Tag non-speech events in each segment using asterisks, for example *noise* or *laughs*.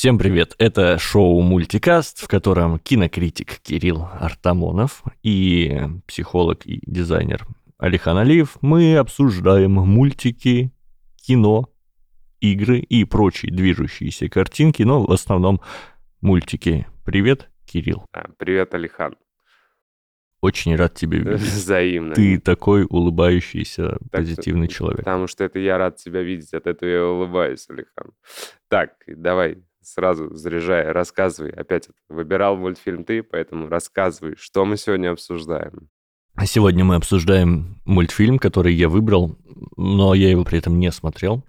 Всем привет! Это шоу «Мультикаст», в котором кинокритик Кирилл Артамонов и психолог и дизайнер Алихан Алиев мы обсуждаем мультики, кино, игры и прочие движущиеся картинки, но в основном мультики. Привет, Кирилл. А, привет, Алихан. Очень рад тебя *laughs* видеть. Взаимно. Ты такой улыбающийся, так, позитивный человек. Потому что это я рад тебя видеть, от этого я улыбаюсь, Алихан. Так, давай сразу заряжай, рассказывай. Опять выбирал мультфильм ты, поэтому рассказывай, что мы сегодня обсуждаем. Сегодня мы обсуждаем мультфильм, который я выбрал, но я его при этом не смотрел.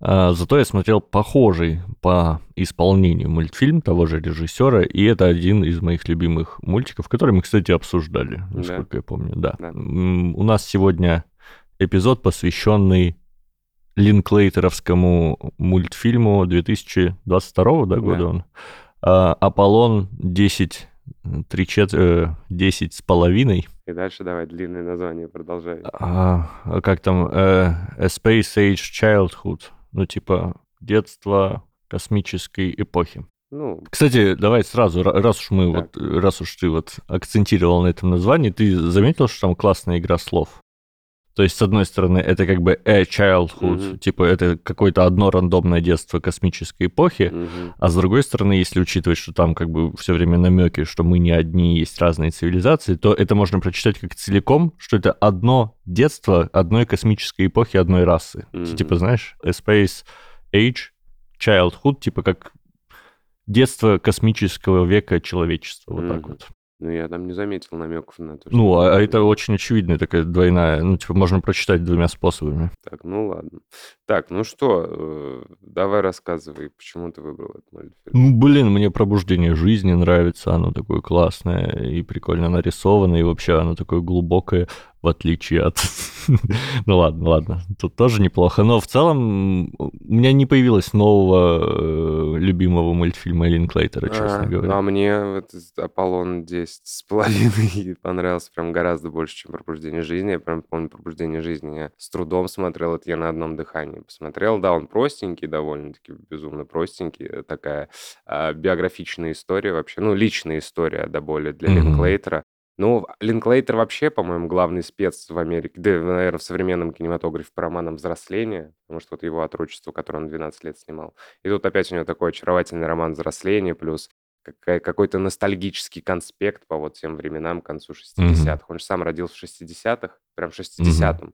А, зато я смотрел похожий по исполнению мультфильм того же режиссера, и это один из моих любимых мультиков, который мы, кстати, обсуждали, насколько да. я помню. Да. да. У нас сегодня эпизод, посвященный линклейтеровскому мультфильму 2022 да, года да. он. А, Аполлон 10 три чет... 10 с половиной. И дальше давай длинное название продолжай. А, а как там? Uh, A Space Age Childhood. Ну, типа, детство космической эпохи. Ну, Кстати, давай сразу, раз уж мы так. вот, раз уж ты вот акцентировал на этом названии, ты заметил, что там классная игра слов? То есть, с одной стороны, это как бы a childhood, mm-hmm. типа это какое-то одно рандомное детство космической эпохи, mm-hmm. а с другой стороны, если учитывать, что там как бы все время намеки, что мы не одни, есть разные цивилизации, то это можно прочитать как целиком, что это одно детство одной космической эпохи одной расы. Mm-hmm. Типа, знаешь, a space age, childhood, типа как детство космического века человечества, вот mm-hmm. так вот. Ну, я там не заметил намеков на то, что... Ну, а, а это очень очевидная такая двойная, ну, типа, можно прочитать двумя способами. Так, ну ладно. Так, ну что, э, давай рассказывай, почему ты выбрал этот мультфильм. Ну, блин, мне «Пробуждение жизни» нравится, оно такое классное и прикольно нарисовано, и вообще оно такое глубокое, в отличие от... *laughs* ну ладно, ладно, тут тоже неплохо. Но в целом у меня не появилось нового э, любимого мультфильма Линклейтера, честно а, говоря. Ну, а мне вот Аполлон 10 с половиной *laughs* понравился прям гораздо больше, чем Пробуждение жизни. Я прям помню Пробуждение жизни. Я с трудом смотрел это я на одном дыхании посмотрел. Да, он простенький, довольно-таки безумно простенький. Такая а, биографичная история вообще. Ну, личная история до боли для mm-hmm. Линклейтера. Ну, Линклейтер вообще, по-моему, главный спец в Америке, да, наверное, в современном кинематографе по романам «Взросление», потому что вот его отрочество, которое он 12 лет снимал. И тут опять у него такой очаровательный роман «Взросление», плюс какой-то ностальгический конспект по вот тем временам, к концу 60-х. Mm-hmm. Он же сам родился в 60-х, прям в 60-м. Mm-hmm.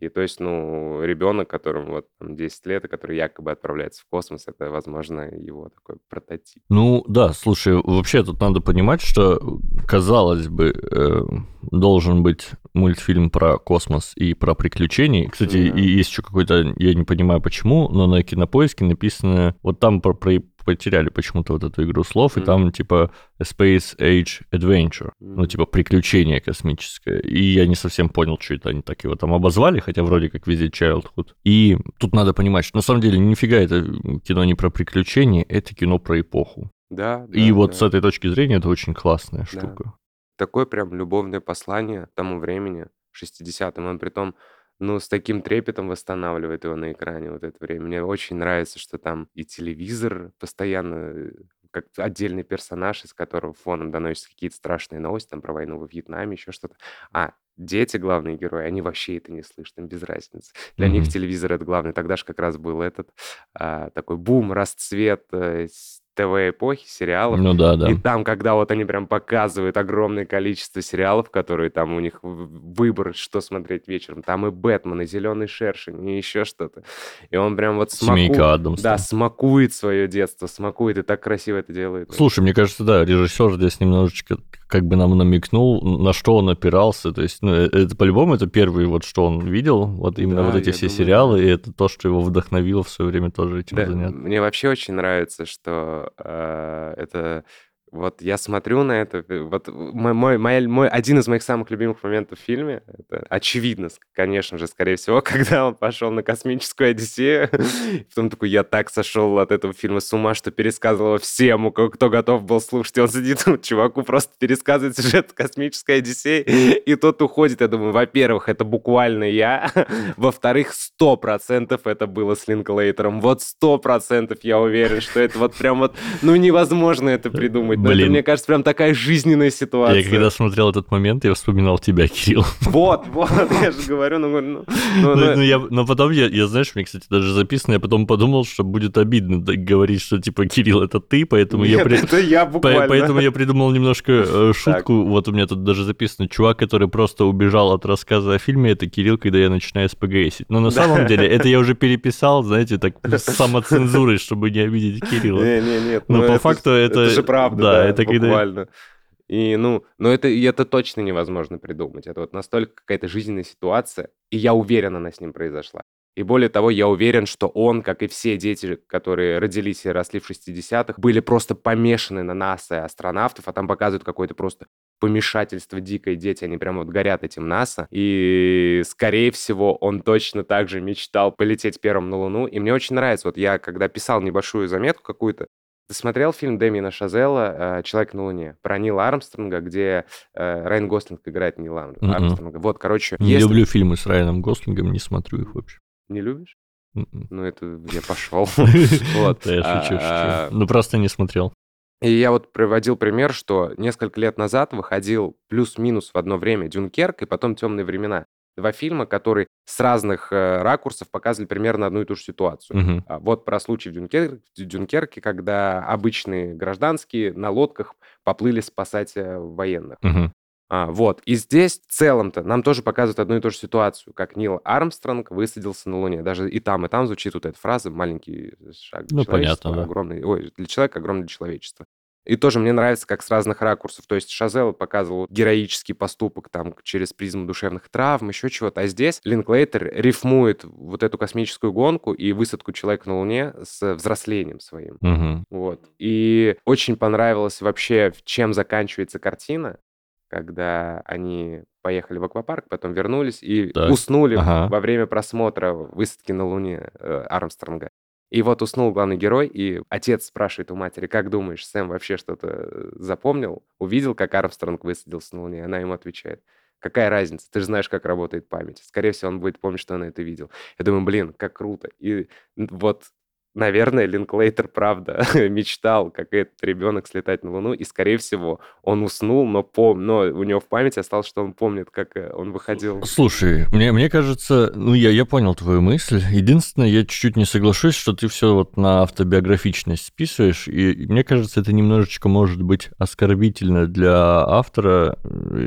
И то есть, ну, ребенок, которому вот там 10 лет, и который якобы отправляется в космос, это, возможно, его такой прототип. Ну, да, слушай, вообще тут надо понимать, что, казалось бы, э, должен быть мультфильм про космос и про приключения. Кстати, да. и есть еще какой-то, я не понимаю почему, но на кинопоиске написано, вот там про, про потеряли почему-то вот эту игру слов, mm-hmm. и там типа Space Age Adventure, mm-hmm. ну типа приключение космическое. И я не совсем понял, что это они так его там обозвали, хотя вроде как везде Childhood. И тут надо понимать, что на самом деле нифига это кино не про приключения, это кино про эпоху. Да. И да, вот да. с этой точки зрения это очень классная да. штука. Такое прям любовное послание тому времени, 60-м. Он при том ну, с таким трепетом восстанавливает его на экране вот это время. Мне очень нравится, что там и телевизор постоянно как отдельный персонаж, из которого фоном доносятся какие-то страшные новости там про войну во Вьетнаме, еще что-то. А дети, главные герои, они вообще это не слышат, им без разницы. Для mm-hmm. них телевизор это главное. Тогда же как раз был этот а, такой бум, расцвет э, ТВ-эпохи, сериалов. Ну да, да. И там, когда вот они прям показывают огромное количество сериалов, которые там у них выбор, что смотреть вечером, там и Бэтмен, и Зеленый Шершень, и еще что-то. И он прям вот смаку... Да, смакует свое детство, смакует, и так красиво это делает. Слушай, мне кажется, да, режиссер здесь немножечко как бы нам намекнул, на что он опирался. То есть, ну, э, это по-любому это первый вот, что он видел, вот именно да, вот эти все думаю, сериалы, и это то, что его вдохновило в свое время тоже этим да, заняться. Мне вообще очень нравится, что э, это Вот я смотрю на это, э, вот мой, мой, мой, мой один из моих самых любимых моментов в фильме, это очевидно, конечно же, скорее всего, *laughs* когда он пошел на космическую Одиссею, потом такой, я так сошел от этого фильма с ума, что пересказывал всем, кто готов был слушать, он сидит, *laughs* чуваку просто пересказывает сюжет космической Одиссеи, и тот уходит, я думаю, во-первых, это буквально я, *laughs* во-вторых, сто процентов это было с Линклейтером, вот сто процентов я уверен, что это вот прям вот, ну невозможно это придумать. Блин. это, мне кажется, прям такая жизненная ситуация. Я когда смотрел этот момент, я вспоминал тебя, Кирилл. *laughs* Вот, вот, я же говорю, ну... ну, ну, ну, ну я, но потом, я, я, знаешь, мне, кстати, даже записано, я потом подумал, что будет обидно говорить, что, типа, Кирилл, это ты, поэтому Нет, я... При... это я буквально. Поэтому я придумал немножко э, шутку, так. вот у меня тут даже записано, чувак, который просто убежал от рассказа о фильме, это Кирилл, когда я начинаю СПГСить. Но на да. самом деле, *laughs* это я уже переписал, знаете, так, с самоцензурой, чтобы не обидеть Кирилла. Не, не, нет. Но ну, по факту это... Это же правда, да, это буквально. когда буквально. И, ну, но это, и это точно невозможно придумать. Это вот настолько какая-то жизненная ситуация, и я уверен, она с ним произошла. И более того, я уверен, что он, как и все дети, которые родились и росли в 60-х, были просто помешаны на НАСА и астронавтов, а там показывают какое-то просто помешательство дикое, дети, они прям вот горят этим НАСА. И, скорее всего, он точно так же мечтал полететь первым на Луну. И мне очень нравится, вот я когда писал небольшую заметку какую-то, ты смотрел фильм Дэмина Шазела э, «Человек на Луне» про Нила Армстронга, где э, Райан Гослинг играет Нила mm-hmm. Армстронга? Вот, короче... Не если... люблю фильмы с Райаном Гослингом, не смотрю их вообще. Не любишь? Mm-mm. Ну, это я пошел. *laughs* *laughs* Вот. Я шучу, шучу. А, ну, просто не смотрел. И я вот приводил пример, что несколько лет назад выходил плюс-минус в одно время «Дюнкерк» и потом «Темные времена». Два фильма, которые с разных э, ракурсов показывали примерно одну и ту же ситуацию. Угу. Вот про случай в, Дюнкер... Дюнкерке, когда обычные гражданские на лодках поплыли спасать э, военных. Угу. А, вот. И здесь в целом-то нам тоже показывают одну и ту же ситуацию, как Нил Армстронг высадился на Луне. Даже и там, и там звучит вот эта фраза «маленький шаг для ну, понятно, да. огромный... Ой, для человека огромный для человечества». И тоже мне нравится, как с разных ракурсов. То есть Шазел показывал героический поступок там через призму душевных травм, еще чего-то. А здесь Линклейтер рифмует вот эту космическую гонку и высадку человека на Луне с взрослением своим. Угу. Вот. И очень понравилось вообще, чем заканчивается картина, когда они поехали в аквапарк, потом вернулись и так. уснули ага. во время просмотра высадки на Луне э, Армстронга. И вот уснул главный герой, и отец спрашивает у матери, как думаешь, Сэм вообще что-то запомнил? Увидел, как Армстронг высадился на Луне? Она ему отвечает, какая разница, ты же знаешь, как работает память. Скорее всего, он будет помнить, что он это видел. Я думаю, блин, как круто. И вот наверное, Линклейтер, правда, *laughs* мечтал, как этот ребенок, слетать на Луну, и, скорее всего, он уснул, но, пом... но у него в памяти осталось, что он помнит, как э, он выходил. Слушай, мне, мне кажется, ну, я, я понял твою мысль. Единственное, я чуть-чуть не соглашусь, что ты все вот на автобиографичность списываешь, и мне кажется, это немножечко может быть оскорбительно для автора.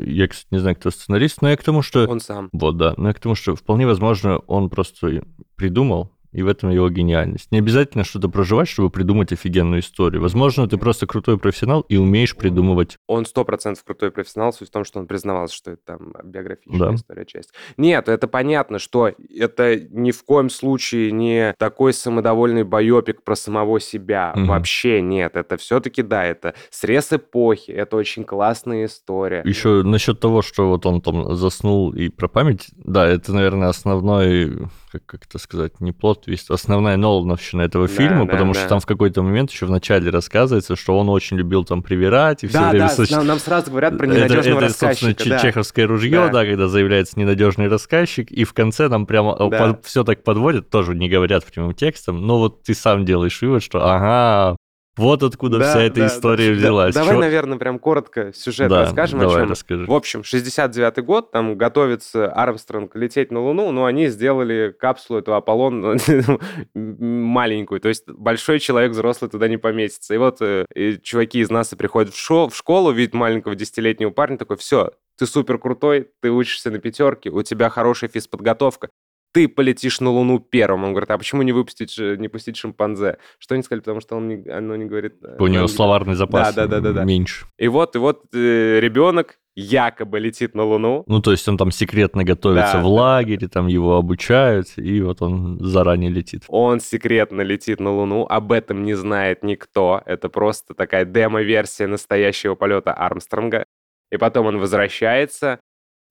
Я, кстати, не знаю, кто сценарист, но я к тому, что... Он сам. Вот, да. Но я к тому, что вполне возможно, он просто придумал и в этом его гениальность. Не обязательно что-то проживать, чтобы придумать офигенную историю. Возможно, ты просто крутой профессионал и умеешь придумывать. Он сто процентов крутой профессионал, суть в том, что он признавался, что это там биографическая да. история часть. Нет, это понятно, что это ни в коем случае не такой самодовольный байопик про самого себя. Угу. Вообще нет. Это все-таки, да, это срез эпохи, это очень классная история. Еще насчет того, что вот он там заснул и про память, да, это, наверное, основной как, как это сказать, не плод твист, основная Нолановщина этого да, фильма, да, потому да. что там в какой-то момент еще в начале рассказывается, что он очень любил там привирать и все да, время... Да, нам, нам сразу говорят про ненадежного это, рассказчика. Это, собственно, да. чеховское ружье, да. да, когда заявляется ненадежный рассказчик, и в конце нам прямо э, да. под, все так подводят, тоже не говорят прямым текстом, но вот ты сам делаешь вывод, что ага, вот откуда да, вся эта да, история да, взялась. Да, давай, наверное, прям коротко сюжет да, расскажем, давай, о чем. Расскажи. В общем, 69-й год, там готовится Армстронг лететь на Луну, но они сделали капсулу эту Аполлон *laughs* маленькую, то есть большой человек взрослый туда не поместится. И вот э, и чуваки из НАСА приходят в, шо, в школу, видят маленького десятилетнего парня, такой, все, ты супер крутой, ты учишься на пятерке, у тебя хорошая физподготовка, ты полетишь на Луну первым. Он говорит, а почему не выпустить, не пустить шимпанзе? Что они сказали? Потому что он не, оно не говорит... Э, У него словарный запас да, да, да, да, да. меньше. И вот, и вот э, ребенок якобы летит на Луну. Ну, то есть он там секретно готовится Да, в лагере, там его обучают, и вот он заранее летит. Он секретно летит на Луну, об этом не знает никто. Это просто такая демо-версия настоящего полета Армстронга. И потом он возвращается,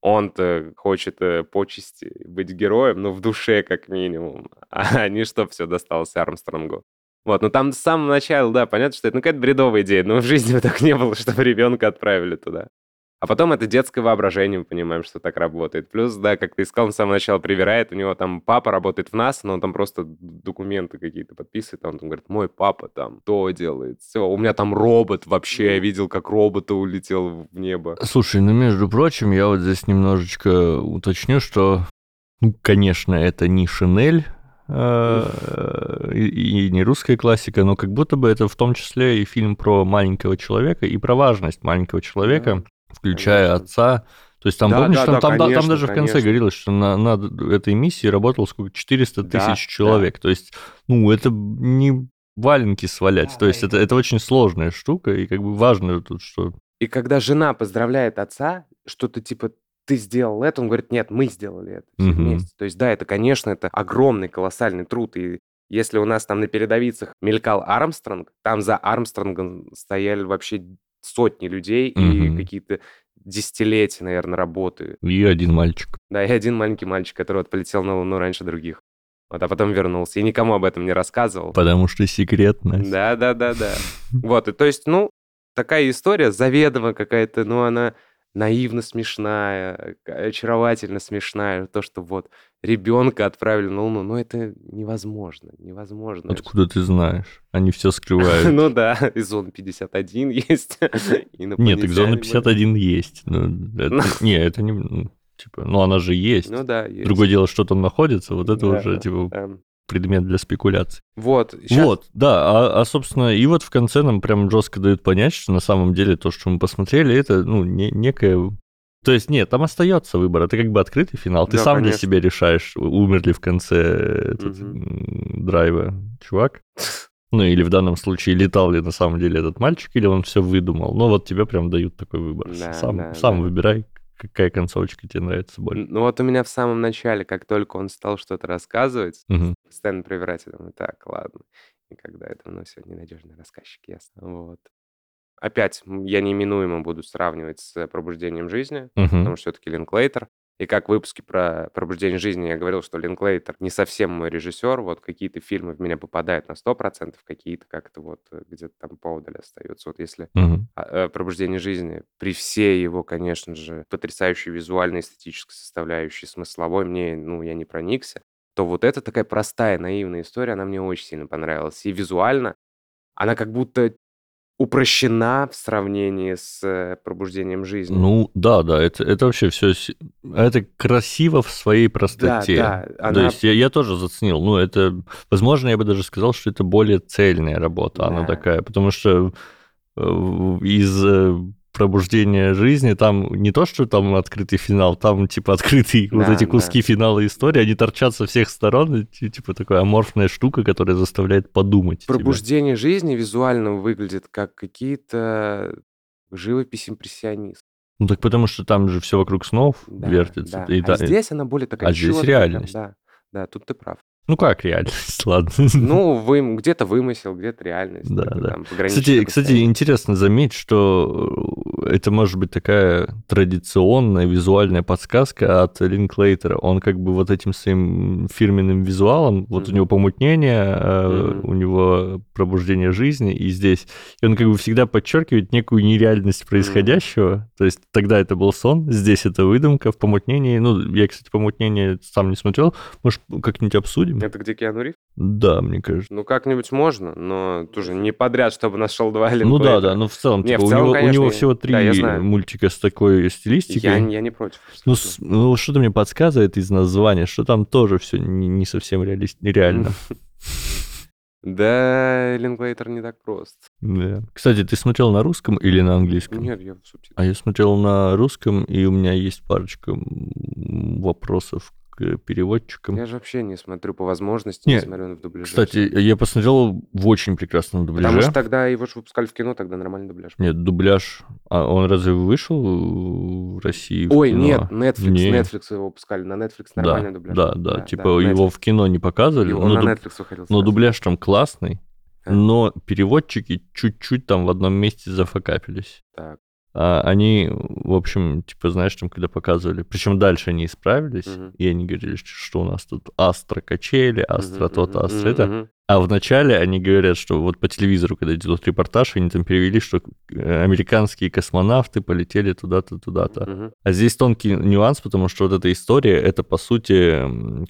он-то хочет э, почести, быть героем, ну, в душе как минимум. *laughs* А не что все досталось Армстронгу. Вот, ну там с самого начала, да, понятно, что это ну, какая-то бредовая идея, но в жизни так не было, чтобы ребенка отправили туда. А потом это детское воображение, мы понимаем, что так работает. Плюс, да, как ты сказал, он с самого начала привирает, у него там папа работает в НАСА, но он там просто документы какие-то подписывает, а он там говорит, мой папа там то делает, все, у меня там робот вообще, я видел, как робот улетел в небо. Слушай, ну, между прочим, я вот здесь немножечко уточню, что, ну, конечно, это не Шинель, э, и, и не русская классика, но как будто бы это в том числе и фильм про маленького человека и про важность маленького человека, включая конечно. отца. То есть там, Да, помнишь, да, там, да, там, да- там конечно, даже в конце конечно. говорилось, что на, над этой миссией работало сколько? 400 Да, тысяч да. человек. То есть, ну, это не валенки свалять. То есть это, это очень сложная штука, и как бы важно тут, что... И когда жена поздравляет отца, что-то типа ты сделал это, он говорит, нет, мы сделали это все Мгм. вместе. То есть, да, это, конечно, это огромный, колоссальный труд. И если у нас там на передовицах мелькал Армстронг, там за Армстронгом стояли вообще сотни людей и Мгм. какие-то десятилетия, наверное, работы. И один мальчик. Да, и один маленький мальчик, который вот полетел на Луну раньше других. Вот, а потом вернулся. И никому об этом не рассказывал. Потому что секретность. Да, да, да, да. *laughs* Вот, и то есть, ну, такая история заведомо какая-то, ну, она наивно смешная, очаровательно смешная. То, что вот ребенка отправили на Луну, ну, это невозможно, невозможно. Откуда ты знаешь? Они все скрывают. *laughs* Ну да, *laughs* и зона 51 есть. Нет, так зона инопланетяне были. 51 есть. Ну, Не, это не... ну, Типа, ну она же есть. Ну да, есть. Другое дело, что там находится, вот это уже, типа, предмет для спекуляций. Вот, щас- Вот, да, а, а, собственно, и вот в конце нам прям жестко дают понять, что на самом деле то, что мы посмотрели, это, ну, не, некое... То есть, нет, там остается выбор, это как бы открытый финал. Ты Да, сам для конечно. себя решаешь, умер ли в конце этот м, драйва чувак. Ну, или в данном случае летал ли на самом деле этот мальчик, или он все выдумал. Ну, вот тебе прям дают такой выбор. Да, сам да, сам да. выбирай, какая концовочка тебе нравится больше. Ну вот у меня в самом начале, как только он стал что-то рассказывать, Мгм. постоянно проверять, я думаю, так, ладно. И когда это, ну, все, ненадежный рассказчик, ясно. Вот. Опять, я неминуемо буду сравнивать с «Пробуждением жизни», Мгм. потому что все-таки Линклейтер. И как в выпуске про «Пробуждение жизни» я говорил, что Линклейтер не совсем мой режиссер, вот какие-то фильмы в меня попадают на 100%, какие-то как-то вот э, где-то там поодаль остаются. Вот если э, «Пробуждение жизни», при всей его, конечно же, потрясающей визуальной, эстетической составляющей, смысловой, мне, ну, я не проникся, то вот эта такая простая, наивная история, она мне очень сильно понравилась. И визуально она как будто упрощена в сравнении с э, «Пробуждением жизни». Ну, да, да, это, это вообще все... Это красиво в своей да, простоте. да, То она... есть я, я тоже заценил. Ну, это, возможно, я бы даже сказал, что это более цельная работа, она Да. такая, потому что э, из пробуждения жизни там не то, что там открытый финал, там типа открытые вот Да, эти да. куски финала истории, они торчат со всех сторон, и, ти- типа такая аморфная штука, которая заставляет подумать. тебя. «Пробуждение жизни» визуально выглядит как какие-то живопись импрессионист. Ну так потому что там же все вокруг снов Да, вертится. да. и а да- здесь она более такая а здесь реальность. Да, да, тут ты прав. Ну как реальность, *laughs* ладно. Ну, вы, где-то вымысел, где-то реальность. Да, да. там Кстати, кстати, интересно заметить, что э, это может быть такая традиционная визуальная подсказка от Линклейтера. Он как бы вот этим своим фирменным визуалом, вот у Мгм. него помутнение, Мгм. у него пробуждение жизни, и здесь и он как бы всегда подчеркивает некую нереальность происходящего. То есть тогда это был сон, здесь это выдумка, в помутнении. Ну, я, кстати, помутнение сам не смотрел. Может, как-нибудь обсудим? Это где Киану Ривз? Да, мне кажется. Ну, как-нибудь можно, но тоже не подряд, чтобы нашел два Ну да, да, ну в целом, Не, типа, в у, целом, него, конечно, у него всего три да, мультика с такой стилистикой. Я, я не против. Ну, с- ну, что-то мне подсказывает из названия, что там тоже все не, не совсем реалист, реально. *laughs* Да, Линклейтер не так прост. Да. Кстати, ты смотрел на русском или на английском? Нет, я в субтитрах. А я смотрел на русском, и у меня есть парочка вопросов к переводчикам. Я же вообще не смотрю по возможности, не, не смотрю в дубляже. Кстати, я посмотрел в очень прекрасном дубляже. Потому что тогда его же выпускали в кино, тогда нормальный дубляж. Нет, дубляж... А он разве вышел в России в Ой, кино? нет, Netflix, не. Netflix его выпускали, на Netflix нормальный да, дубляж. Да, да, да типа да, его Netflix. в кино не показывали. Его но на Netflix выходил. Но дубляж там классный. Но переводчики чуть-чуть там в одном месте зафакапились. Так. А они, в общем, типа, знаешь, там, когда показывали, причем дальше они исправились, uh-huh. и они говорили, что у нас тут астро качели, астро uh-huh, А вначале они говорят, что вот по телевизору, когда идет репортаж, они там перевели, что э, американские космонавты полетели туда-то, туда-то. Uh-huh. А здесь тонкий нюанс, потому что вот эта история, это, по сути,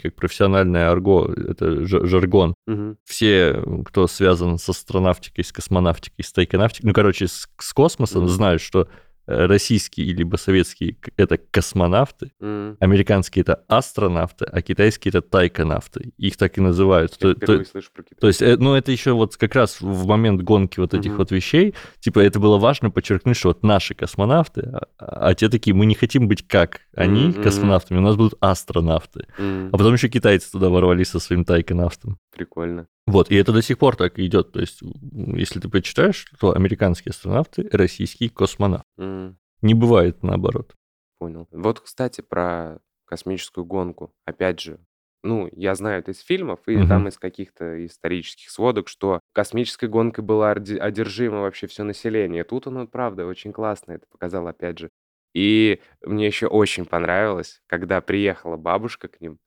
как профессиональное арго, это жаргон. Uh-huh. Все, кто связан с астронавтикой, с космонавтикой, с тайконавтикой, ну, короче, с, с космосом, uh-huh. знают, что российские либо советские — это космонавты, mm. американские — это астронавты, а китайские — это тайконавты. Их так и называют. Я то, то, слышу про то есть, э, ну, это еще вот как раз в момент гонки вот этих mm-hmm. вот вещей, типа, это было важно подчеркнуть, что вот наши космонавты, а, а те такие, мы не хотим быть как они, mm-hmm. космонавтами, у нас будут астронавты. Mm-hmm. А потом еще китайцы туда ворвались со своим тайконавтом. Прикольно. Вот, и это до сих пор так идет. То есть, если ты почитаешь, то американские астронавты, российский космонавт. Mm. Не бывает наоборот. Понял. Вот, кстати, про космическую гонку. Опять же, ну, я знаю это из фильмов и угу. там из каких-то исторических сводок, что космической гонкой было одержимо вообще все население. Тут оно, правда, очень классно это показал, опять же. И мне еще очень понравилось, когда приехала бабушка к ним,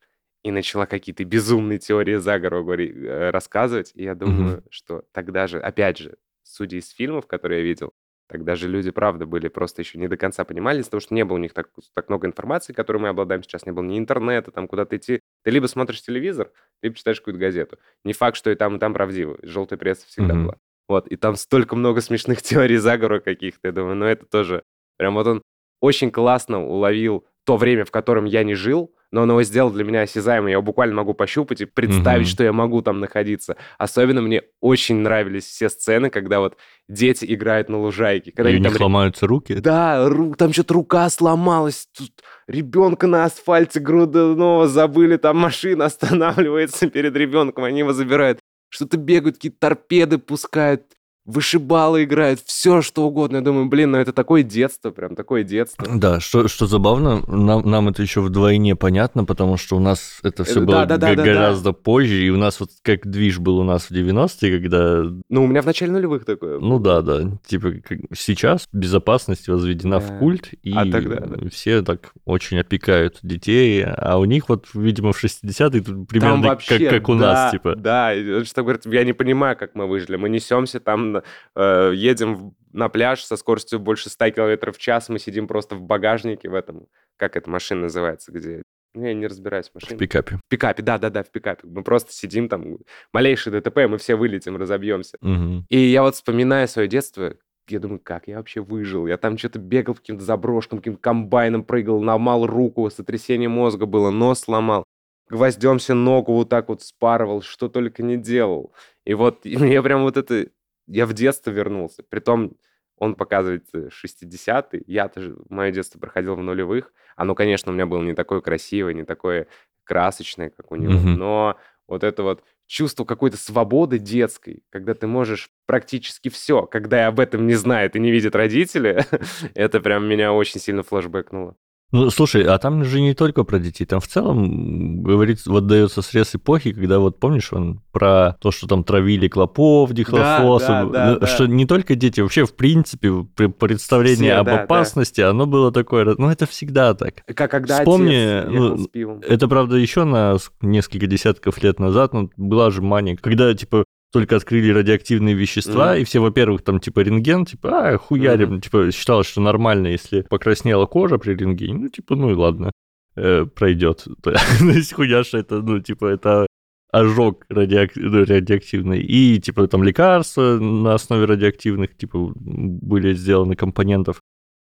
и начала какие-то безумные теории заговора э, рассказывать. И я думаю, mm-hmm. что тогда же, опять же, судя из фильмов, которые я видел, тогда же люди, правда, были просто еще не до конца понимали, из-за того, что не было у них так, так много информации, которой мы обладаем сейчас, не было ни интернета, там куда-то идти. Ты либо смотришь телевизор, либо читаешь какую-то газету. Не факт, что и там, и там правдиво. Желтая пресса всегда mm-hmm. была. Вот, и там столько много смешных *laughs* теорий заговора каких-то. Я думаю, ну это тоже... Прям вот он очень классно уловил то время, в котором я не жил, но он его сделал для меня осязаемым. Я его буквально могу пощупать и представить, mm-hmm. что я могу там находиться. Особенно мне очень нравились все сцены, когда вот дети играют на лужайке. Когда и у них там... ломаются руки? Да, ру... там что-то рука сломалась. Тут ребенка на асфальте грудного забыли, там машина *laughs* останавливается перед ребенком, они его забирают. Что-то бегают, какие-то торпеды пускают вышибалы играют, все что угодно. Я думаю, блин, ну это такое детство, прям такое детство. Да, что, что забавно, нам, нам это еще вдвойне понятно, потому что у нас это все э, было да, да, да, гораздо да, да. позже, и у нас вот как движ был у нас в 90-е, когда... Ну, у меня в начале нулевых такое. Ну да, да. Типа сейчас безопасность возведена да. в культ, и а тогда, да. все так очень опекают детей, а у них вот, видимо, в 60-е примерно вообще, как, как у да, нас, типа. Да, что говорят, я не понимаю, как мы выжили. Мы несемся там э, едем на пляж со скоростью больше 100 км в час, мы сидим просто в багажнике в этом, как эта машина называется, где ну, я не разбираюсь в машине. В пикапе. В пикапе, да-да-да, в пикапе. Мы просто сидим там, малейший ДТП, мы все вылетим, разобьемся. Угу. И я вот вспоминаю свое детство, я думаю, как я вообще выжил? Я там что-то бегал каким-то заброшкам, каким-то комбайном прыгал, ломал руку, сотрясение мозга было, нос сломал, гвоздем себе ногу вот так вот спарывал, что только не делал. И вот и мне прям вот это я в детство вернулся. Притом он показывает 60-е. Я тоже мое детство проходил в нулевых. Оно, конечно, у меня было не такое красивое, не такое красочное, как у него. Mm-hmm. Но вот это вот чувство какой-то свободы детской, когда ты можешь практически все, когда об этом не знаю, и не видят родители, *laughs* это прям меня очень сильно флешбэкнуло. Ну, слушай, а там же не только про детей, там в целом говорится, вот дается срез эпохи, когда вот помнишь он про то, что там травили клопов, дихлофосов, да, да, да, ну, что да. не только дети, вообще в принципе представление Все, об да, опасности, да. оно было такое, ну это всегда так. Как когда Вспомни, ну, это правда еще на несколько десятков лет назад, ну, была же мания, когда типа только открыли радиоактивные вещества, mm-hmm. и все, во-первых, там, типа, рентген, типа, а, хуярим, mm-hmm. типа, считалось, что нормально, если покраснела кожа при рентгене, ну, типа, ну и ладно, э, пройдет. *laughs* То есть хуяша это, ну, типа, это ожог радиак... ну, радиоактивный, и, типа, там, лекарства на основе радиоактивных, типа, были сделаны компонентов.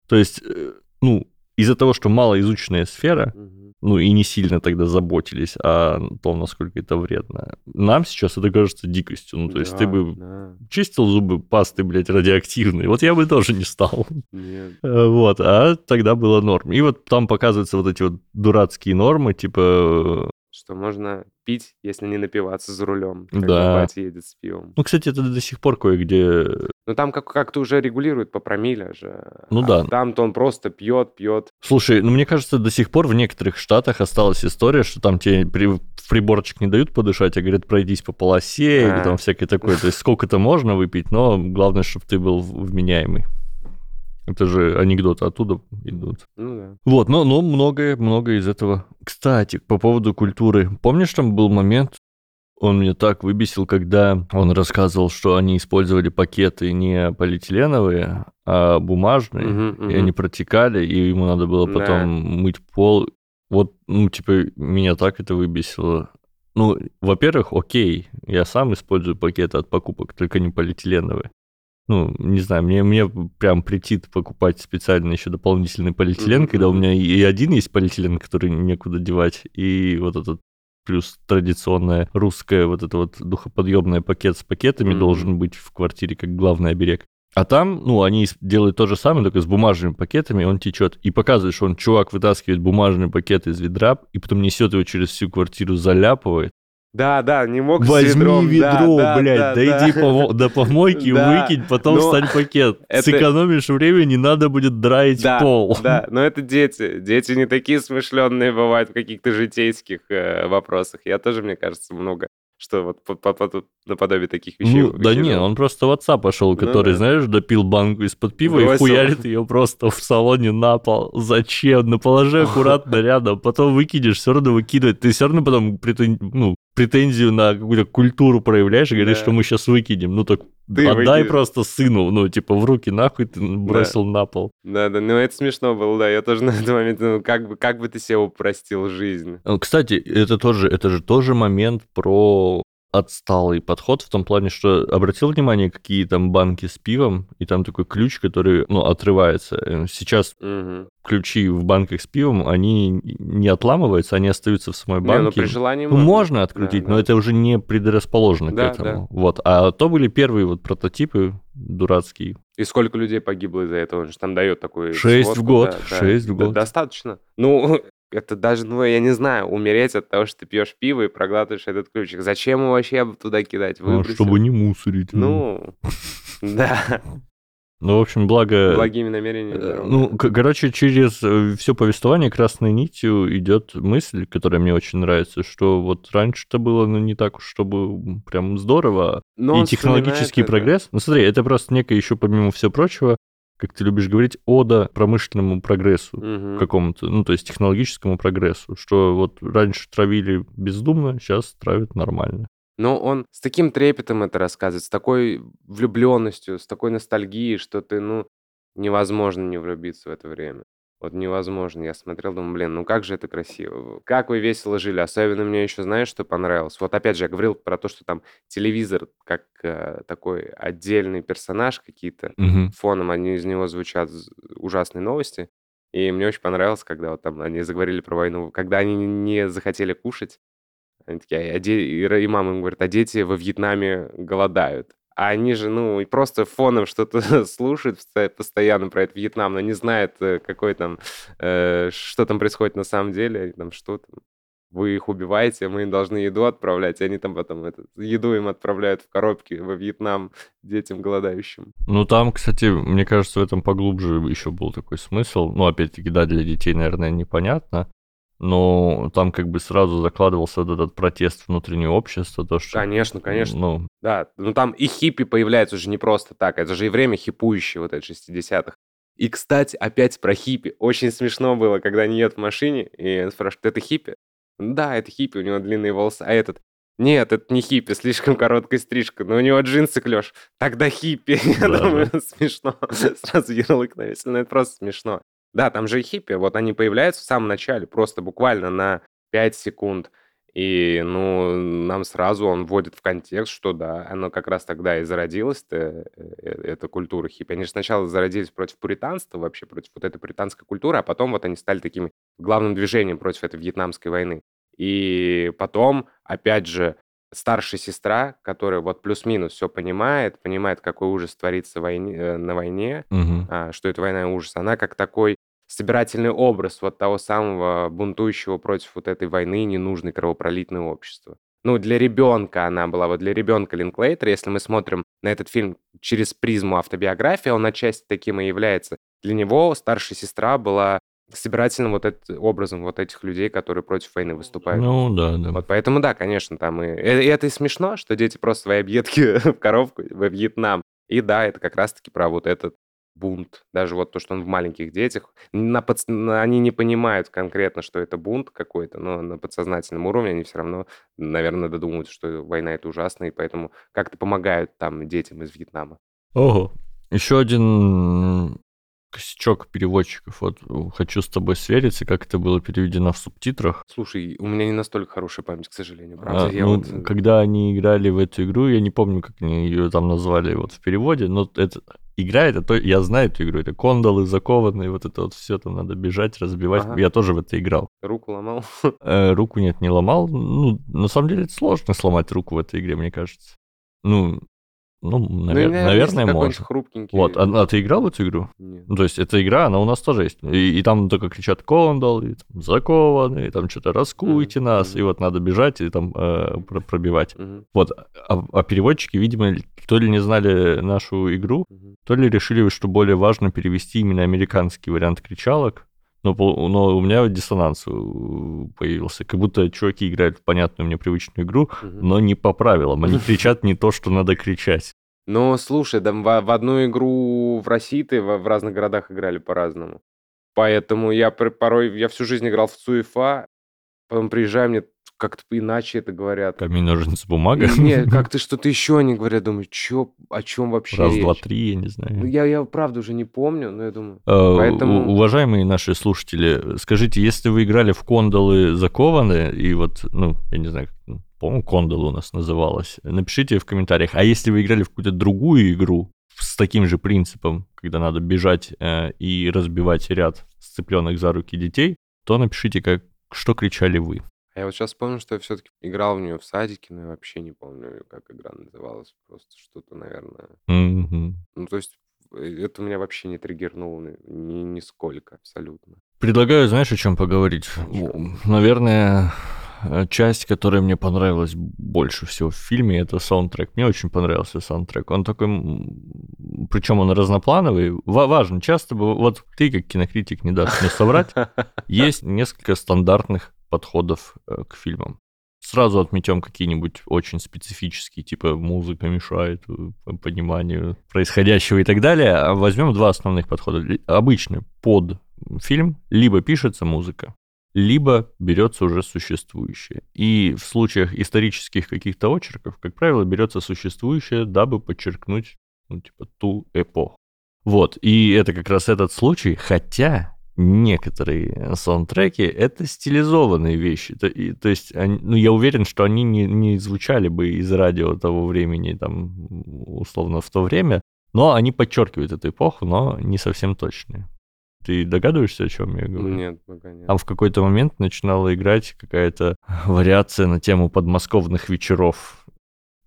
То есть, э, ну, из-за того, что малоизученная сфера, mm-hmm. Ну и не сильно тогда заботились о том, насколько это вредно. Нам сейчас это кажется дикостью. Ну, то есть ты бы да. чистил зубы пастой, блядь, радиоактивной. Вот я бы тоже не стал. Нет. Э, вот, а тогда было норм. И вот там показываются вот эти вот дурацкие нормы, типа что можно пить, если не напиваться за рулем, когда да. батя едет с пивом. Ну, кстати, это до сих пор кое-где... Ну, там как- как-то уже регулируют по промилле же. Ну а да. Там-то он просто пьет, пьет. Слушай, ну мне кажется, до сих пор в некоторых штатах осталась история, что там тебе при... приборчик не дают подышать, а говорят, пройдись по полосе а. или там всякое такое. То есть сколько-то можно выпить, но главное, чтобы ты был вменяемый. Это же анекдоты оттуда идут. Ну да. Вот, но, но многое, многое из этого. Кстати, по поводу культуры. Помнишь, там был момент, он меня так выбесил, когда он рассказывал, что они использовали пакеты не полиэтиленовые, а бумажные, угу, угу. и они протекали, и ему надо было потом да. мыть пол. Вот, ну, типа, меня так это выбесило. Ну, во-первых, окей, я сам использую пакеты от покупок, только не полиэтиленовые ну, не знаю, мне, мне прям претит покупать специально еще дополнительный полиэтилен, mm-hmm. когда у меня и один есть полиэтилен, который некуда девать, и вот этот плюс традиционная русская вот это вот духоподъемный пакет с пакетами mm-hmm. должен быть в квартире как главный оберег. А там, ну, они делают то же самое, только с бумажными пакетами, он течет. И показывает, что он, чувак, вытаскивает бумажный пакет из ведра, и потом несет его через всю квартиру, заляпывает. Да, да, не мог Возьми с ведром. ведро, да, блядь, да, дойди да. По, до помойки, да. выкинь, потом встань пакет. *laughs* Это... Сэкономишь время, не надо будет драить да, пол. Да, но это дети. Дети не такие смышленные бывают в каких-то житейских э, вопросах. Я тоже, мне кажется, много что вот по, по, по, наподобие таких вещей. Ну, да не, он просто в отца пошел, который, ну, да. знаешь, допил банку из-под пива Бросил. и хуярит ее просто в салоне на пол. Зачем? Ну, положи *laughs* аккуратно рядом, потом выкинешь, все равно выкидывать. Ты все равно потом ну, претензию на какую-то культуру проявляешь и говоришь, да. что мы сейчас выкинем. Ну, так ты Отдай выкинешь. просто сыну, ну, типа, в руки нахуй ты бросил да. на пол. Да, да, ну это смешно было, да. Я тоже *laughs* на этот момент, ну, как бы, как бы ты себе упростил жизнь. Ну, кстати, это тоже, это же тоже момент про отсталый подход в том плане, что обратил внимание, какие там банки с пивом, и там такой ключ, который, ну, отрывается. Э, сейчас угу. ключи в банках с пивом, они не отламываются, они остаются в самой банке. Не, ну, при желании ну, можно. можно открутить, да, но да. это уже не предрасположено да, к этому. Да. Вот. А то были первые вот прототипы дурацкие. И сколько людей погибло из-за этого? Он же там дает такой... Шесть в год. Да, шесть да. в год. Достаточно. Ну, *laughs* это даже, ну, я не знаю, умереть от того, что ты пьешь пиво и проглатываешь этот ключик. Зачем его вообще туда кидать? А, чтобы не мусорить. Ну, да. Ну, в общем, благо... Благими намерениями. Э, ну, короче, через э, все повествование красной нитью идет мысль, которая мне очень нравится, что вот раньше-то было, ну, не так уж, чтобы прям здорово. Но и технологический прогресс... Это. Ну, смотри, это просто некое еще, помимо всего прочего, как ты любишь говорить, ода промышленному прогрессу угу. какому-то, ну, то есть технологическому прогрессу, что вот раньше травили бездумно, сейчас травят нормально. Но он с таким трепетом это рассказывает, с такой влюбленностью, с такой ностальгией, что ты, ну, невозможно не влюбиться в это время. Вот невозможно. Я смотрел, думаю, блин, ну как же это красиво. Как вы весело жили. Особенно мне еще, знаешь, что понравилось? Вот опять же, я говорил про то, что там телевизор как э, такой отдельный персонаж какие-то. Угу. Фоном они из него звучат ужасные новости. И мне очень понравилось, когда вот там они заговорили про войну, когда они не захотели кушать. Они такие, а де... и мама им говорит, а дети во Вьетнаме голодают. А они же, ну, и просто фоном что-то *laughs* слушают постоянно про этот Вьетнам, но не знают, э, какой там, э, что там происходит на самом деле, там что там. Вы их убиваете, мы им должны еду отправлять, и они там потом это, еду им отправляют в коробки во Вьетнам детям голодающим. Ну, там, кстати, мне кажется, в этом поглубже еще был такой смысл. Ну, опять-таки, да, для детей, наверное, непонятно но там как бы сразу закладывался вот этот протест внутреннего общества, то что... Конечно, конечно. Ну... Да, ну там и хиппи появляются уже не просто так, это же и время хипующее вот это 60-х. И, кстати, опять про хиппи. Очень смешно было, когда они едут в машине, и он спрашивает, это хиппи? Да, это хиппи, у него длинные волосы. А этот, нет, это не хиппи, слишком короткая стрижка, но у него джинсы клеш. Тогда хиппи. *laughs* Да, Я думаю, *laughs* смешно. Сразу ярлык навесил, но это просто смешно. Да, там же и хиппи, вот они появляются в самом начале, просто буквально на 5 секунд. И, ну, нам сразу он вводит в контекст, что да, оно как раз тогда и зародилось, э, э, эта культура хиппи. Они же сначала зародились против пуританства вообще, против вот этой пуританской культуры, а потом вот они стали таким главным движением против этой вьетнамской войны. И потом, опять же, старшая сестра, которая вот плюс-минус все понимает, понимает, какой ужас творится войне, э, на войне, Мгм. а, что это война и ужас, она как такой собирательный образ вот того самого бунтующего против вот этой войны ненужной кровопролитной общества. Ну, для ребенка она была, вот для ребенка Линклейтера, если мы смотрим на этот фильм через призму автобиографии, он отчасти таким и является. Для него старшая сестра была собирательным вот этот образом вот этих людей, которые против войны выступают. Ну, да, да. Вот поэтому, да, конечно, там и, и это и смешно, что дети просто свои объедки *laughs* в коробку во Вьетнам. И да, это как раз-таки про вот этот бунт. Даже вот то, что он в маленьких детях. На подс... Они не понимают конкретно, что это бунт какой-то, но на подсознательном уровне они все равно, наверное, додумывают, что война это ужасно, и поэтому как-то помогают там детям из Вьетнама. Ого. Еще один косячок переводчиков. Вот хочу с тобой свериться, как это было переведено в субтитрах. Слушай, у меня не настолько хорошая память, к сожалению, правда. А, ну, вот... Э, когда они играли в эту игру, я не помню, как они ее там назвали вот в переводе, но это игра, это то, я знаю эту игру, это кондолы закованные, вот это вот все, там надо бежать, разбивать. Ага. Я тоже в это играл. Руку ломал? *laughs* Э, руку нет, не ломал. Ну, на самом деле это сложно сломать руку в этой игре, мне кажется. Ну, ну, навер... ну наверное, можно. Хрупкенький. Вот, а, а ты играл в эту игру? Нет. Ну, то есть эта игра, она у нас тоже есть. И, и там только кричат кондол, и там закованы, и там что-то раскуйте mm-hmm. нас, и вот надо бежать и там э, пробивать. Mm-hmm. Вот, а, а переводчики, видимо, то ли не знали нашу игру, mm-hmm. то ли решили, что более важно перевести именно американский вариант кричалок, но, но у меня диссонанс появился. Как будто чуваки играют в понятную мне привычную игру, угу. но не по правилам. Они *laughs* кричат не то, что надо кричать. Ну, слушай, да, в, в одну игру в России ты в, в разных городах играли по-разному. Поэтому я порой, я всю жизнь играл в Цуефа, потом приезжаю, мне как-то иначе это говорят. Камень, ножницы, бумага? Нет, *laughs* как-то что-то еще они говорят. Думаю, чё, о чем вообще Раз, речь? два, три, я не знаю. Ну, я, я правда уже не помню, но я думаю... Э, поэтому... Уважаемые наши слушатели, скажите, если вы играли в кондолы закованы, и вот, ну, я не знаю, по-моему, кондол у нас называлась, напишите в комментариях. А если вы играли в какую-то другую игру с таким же принципом, когда надо бежать э, и разбивать ряд сцепленных за руки детей, то напишите, как, что кричали вы. А я вот сейчас помню, что я все-таки играл в нее в садике, но я вообще не помню, как игра называлась. Просто что-то, наверное. Mm-hmm. Ну, то есть э, это меня вообще не триггернуло ни, нисколько, абсолютно. Предлагаю, знаешь, о чем поговорить? Наверное, э, часть, которая мне понравилась больше всего в фильме, это саундтрек. Мне очень понравился саундтрек. Он такой, причем он разноплановый. Важно, часто, вот ты как кинокритик не дашь мне соврать, *laughs* есть несколько стандартных подходов э, к фильмам. Сразу отметем какие-нибудь очень специфические, типа музыка мешает э, пониманию происходящего и так далее. А возьмем два основных подхода. Обычно под фильм либо пишется музыка, либо берется уже существующее. И в случаях исторических каких-то очерков, как правило, берется существующее, дабы подчеркнуть, ну, типа, ту эпоху. Вот, и это как раз этот случай, хотя некоторые саундтреки — это стилизованные вещи. То, и, то есть, они, ну, я уверен, что они не, не звучали бы из радио того времени, там, условно, в то время, но они подчеркивают эту эпоху, но не совсем точные. Ты догадываешься, о чем я говорю? Нет, пока нет. Там в какой-то момент начинала играть какая-то *laughs* вариация на тему подмосковных вечеров.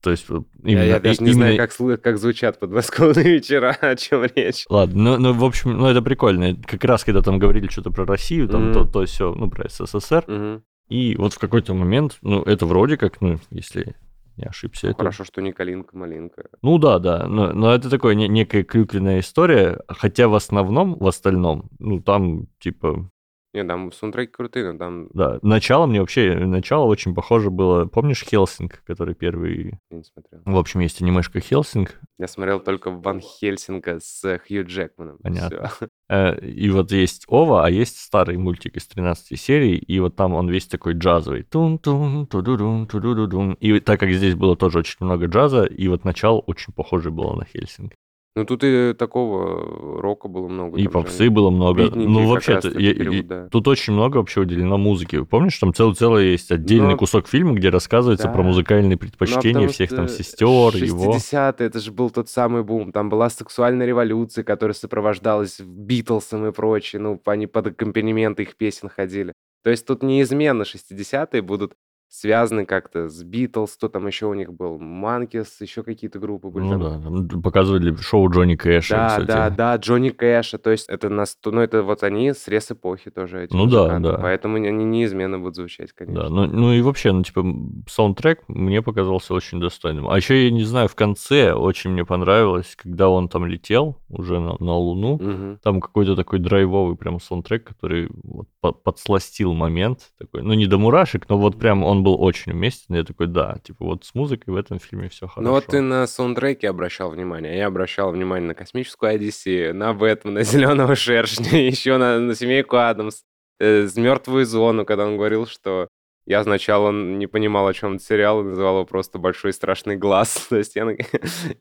То есть именно, я, я даже именно... не знаю, как, как звучат подмосковные *laughs* вечера, о чем речь. Ладно, ну, ну, в общем, ну, это прикольно. Как раз, когда там говорили что-то про Россию, там mm-hmm. то, то все, ну, про СССР. Mm-hmm. И вот в какой-то момент, ну, это вроде как, ну, если не ошибся. Это... Хорошо, что не калинка-малинка. Ну да, да, но, но это такое не, некая клюквенная история, хотя в основном, в остальном, ну там типа нет, там саундтреки крутые, но там... Да, начало мне вообще, начало очень похоже было... Помнишь Хелсинг, который первый... Я не смотрел. В общем, есть анимешка Хелсинг. Я смотрел только Ван Хельсинга с Хью Джекманом. Понятно. *laughs* Э, и вот есть Ова, а есть старый мультик из 13 серий, и вот там он весь такой джазовый. тун тун ту ду дун ту ду ду дун И так как здесь было тоже очень много джаза, и вот начало очень похоже было на Хельсинг. Ну, тут и такого рока было много. И там же попсы было много. битники Ну, как вообще, раз то- таки я- период, я- да. тут очень много вообще уделено музыке. Помнишь, там цел, целый есть отдельный Ну, кусок фильма, где рассказывается про да. музыкальные Ну, а предпочтения потому всех там что сестер, его. 60-е, это же был тот самый бум. Там была сексуальная революция, которая сопровождалась Битлсом и прочее. Ну, они под аккомпанементы их песен ходили. То есть тут неизменно 60-е будут связаны как-то с Битлз, кто там еще у них был, Манкис, еще какие-то группы были. Ну там. да, там показывали шоу Джонни Кэша, Да, кстати. да, да, Джонни Кэша, то есть это нас, ну это вот они срез эпохи тоже эти Ну да, музыканты, да. поэтому они неизменно будут звучать, конечно. Да, ну, ну и вообще, ну, типа, саундтрек мне показался очень достойным. А еще, я не знаю, в конце очень мне понравилось, когда он там летел уже на, на Луну, Мгм. там какой-то такой драйвовый прям саундтрек, который вот по- подсластил момент такой, ну, не до мурашек, но вот прям он был очень уместен. Я такой, да, типа, вот с музыкой в этом фильме все хорошо. Ну вот ты на саундтреке обращал внимание, а я обращал внимание на «Космическую Одиссею», на «Бэтмена», *laughs* «Зеленого шершня», *laughs* еще на, на «Семейку Адамс», э, с «Мертвую зону», когда он говорил, что я сначала не понимал, о чем этот сериал, и называл его просто «Большой страшный глаз». *laughs* То есть я, на-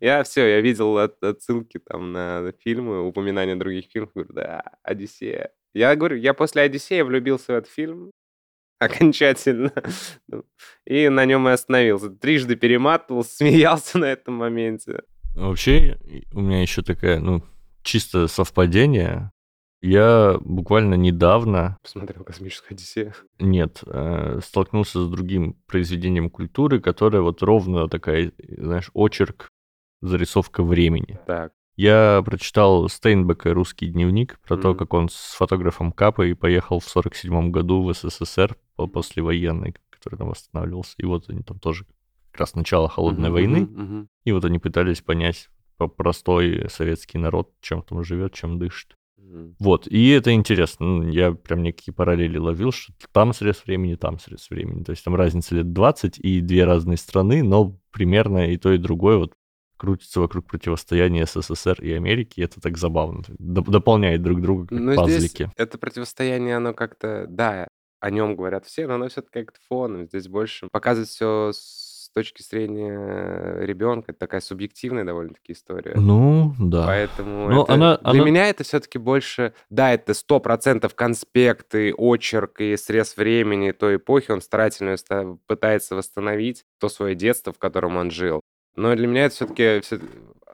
я все, я видел от- отсылки там на фильмы, упоминания других фильмов, говорю, да, «Одиссея». Я говорю, я после «Одиссея» влюбился в этот фильм, окончательно. *laughs* Ну, И на нем и остановился. Трижды перематывал, *laughs* смеялся на этом моменте. Вообще, у меня еще такая, ну, чисто совпадение. Я буквально недавно Посмотрел «Космическую Одиссею». Нет, э, столкнулся с другим произведением культуры, которое вот ровно такая, знаешь, очерк, зарисовка времени. Так. Я прочитал Стейнбека «Русский дневник» про то, Мгм. как он с фотографом Капой поехал в 47 году в СССР по- послевоенный, который там восстанавливался. И вот они там тоже как раз начало Холодной Мгм, войны. мгм. И вот они пытались понять по- простой советский народ, чем там живет, чем дышит. Вот, и это интересно. Ну, Я прям некие параллели ловил, что там срез времени, там срез времени. То есть там разница лет 20 и две разные страны, но примерно и то, и другое вот крутится вокруг противостояния СССР и Америки. и Это так забавно. Доп- дополняет друг друга как Но здесь пазлики. это противостояние, оно как-то, да, о нем говорят все, но оно все-таки как-то фоном. Здесь больше показывает все с точки зрения ребенка. Это такая субъективная довольно-таки история. Ну, да. Поэтому Ну, это- она- для она- меня это все-таки больше, да, это сто процентов конспект и очерк и срез времени той эпохи. Он старательно пытается восстановить то свое детство, в котором он жил. Но для меня это все-таки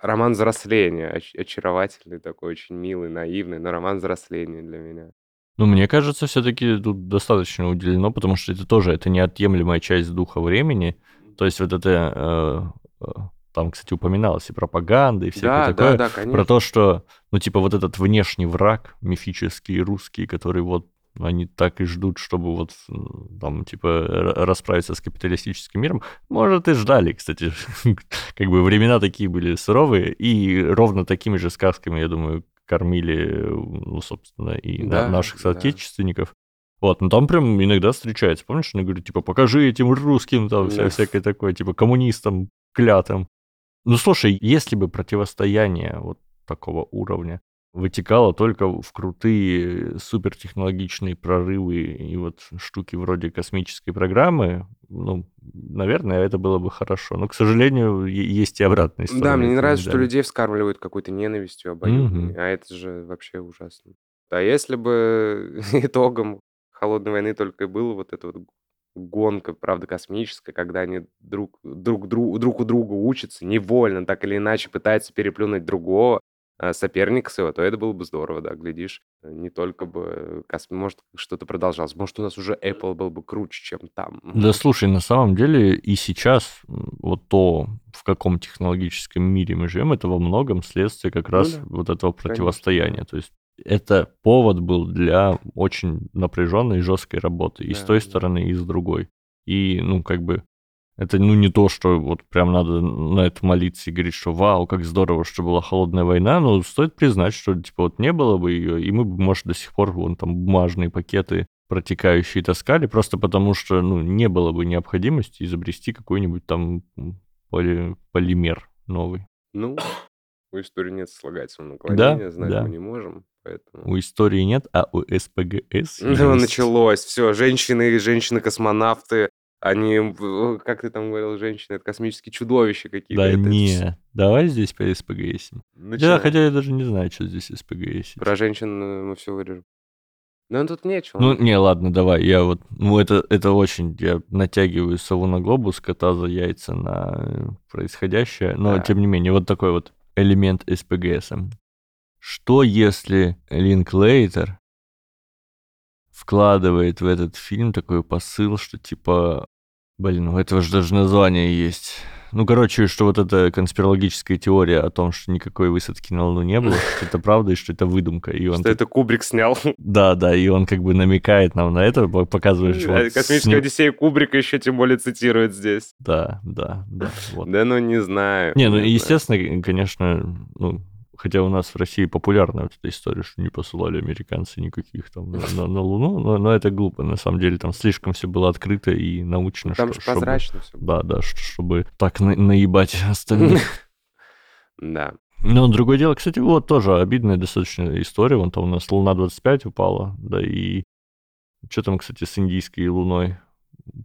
роман взросления, оч- очаровательный такой, очень милый, наивный, но роман взросления для меня. Ну, мне кажется, все-таки тут достаточно уделено, потому что это тоже это неотъемлемая часть духа времени. То есть вот это... э, э, там, кстати, упоминалось и пропаганда, и всякое Да, такое. да, да, Про конечно. то, что, ну, типа, вот этот внешний враг, мифический русский, который вот они так и ждут, чтобы вот м, там, типа, расправиться с капиталистическим миром. Может, и ждали, кстати. *laughs* Как бы времена такие были суровые, и ровно такими же сказками, я думаю, кормили, ну, собственно, и Да, наших да. соотечественников. Вот, ну там прям иногда встречается. Помнишь, они говорят, типа, покажи этим русским, там, вся, Да. всякое такое, типа, коммунистам, клятым. Ну, слушай, если бы противостояние вот такого уровня вытекало только в крутые супертехнологичные прорывы и вот штуки вроде космической программы, ну, наверное, это было бы хорошо. Но, к сожалению, есть и обратная сторона. Да, мне не нравится, что людей вскармливают какой-то ненавистью обоюдной, Мгм. а это же вообще ужасно. А если бы *laughs* итогом холодной войны только и было вот это вот гонка, правда, космическая, когда они друг, друг, друг, друг у друга учатся, невольно, так или иначе пытаются переплюнуть другого, а, соперника своего, то это было бы здорово, да, глядишь, не только бы, может, что-то продолжалось, может, у нас уже Apple был бы круче, чем там. Да слушай, на самом деле и сейчас вот то, в каком технологическом мире мы живем, это во многом следствие как Ну раз да, вот этого конечно, противостояния. То есть это повод был для очень напряженной и жесткой работы и с той да. стороны, и с другой. И, ну, как бы, это, ну, не то, что вот прям надо на это молиться и говорить, что вау, как здорово, что была холодная война, но стоит признать, что, типа, вот не было бы ее, и мы бы, может, до сих пор вон там бумажные пакеты протекающие таскали, просто потому что, ну, не было бы необходимости изобрести какой-нибудь там поли- полимер новый. Ну, у истории нет сослагательного Да, наклонения, знать да. мы не можем, поэтому... У истории нет, а у СПГС *laughs* Ну, есть. началось, все, женщины, женщины-космонавты, Они, как ты там говорил, женщины, это космические чудовища какие-то. Да Это- это не, всё- давай здесь по СПГСим. Да, Начинаем. хотя я даже не знаю, что здесь СПГСить. Про женщин мы все вырежем. Ну, тут нечего. Ну, не, ладно, давай, я вот, ну, это, это очень, я натягиваю сову на глобус, кота за яйца на происходящее, но, Да. тем не менее, вот такой вот элемент СПГСа. Что если Линклейтер вкладывает в этот фильм такой посыл, что типа, блин, у этого же даже название есть. Ну, короче, что вот эта конспирологическая теория о том, что никакой высадки на Луну не было, *laughs* что это правда и что это выдумка. И он что это Кубрик снял. *laughs* да, да, и он как бы намекает нам на это, по- показывает, что вот Космическая с ним- Одиссея Кубрика еще тем более цитирует здесь. Да, да, да, вот. Да ну не знаю. Не, ну, естественно, конечно, ну, хотя у нас в России популярна вот эта история, что не посылали американцы никаких там на, на- на Луну, но, но это глупо, на самом деле, там слишком все было открыто и научно, Там что- же чтобы- прозрачно все. Да, да, ш- чтобы так на- наебать *laughs* остальных. Да. Но другое дело, кстати, вот тоже обидная достаточно история. Вон там у нас Луна-25 упала, да, и что там, кстати, с индийской Луной?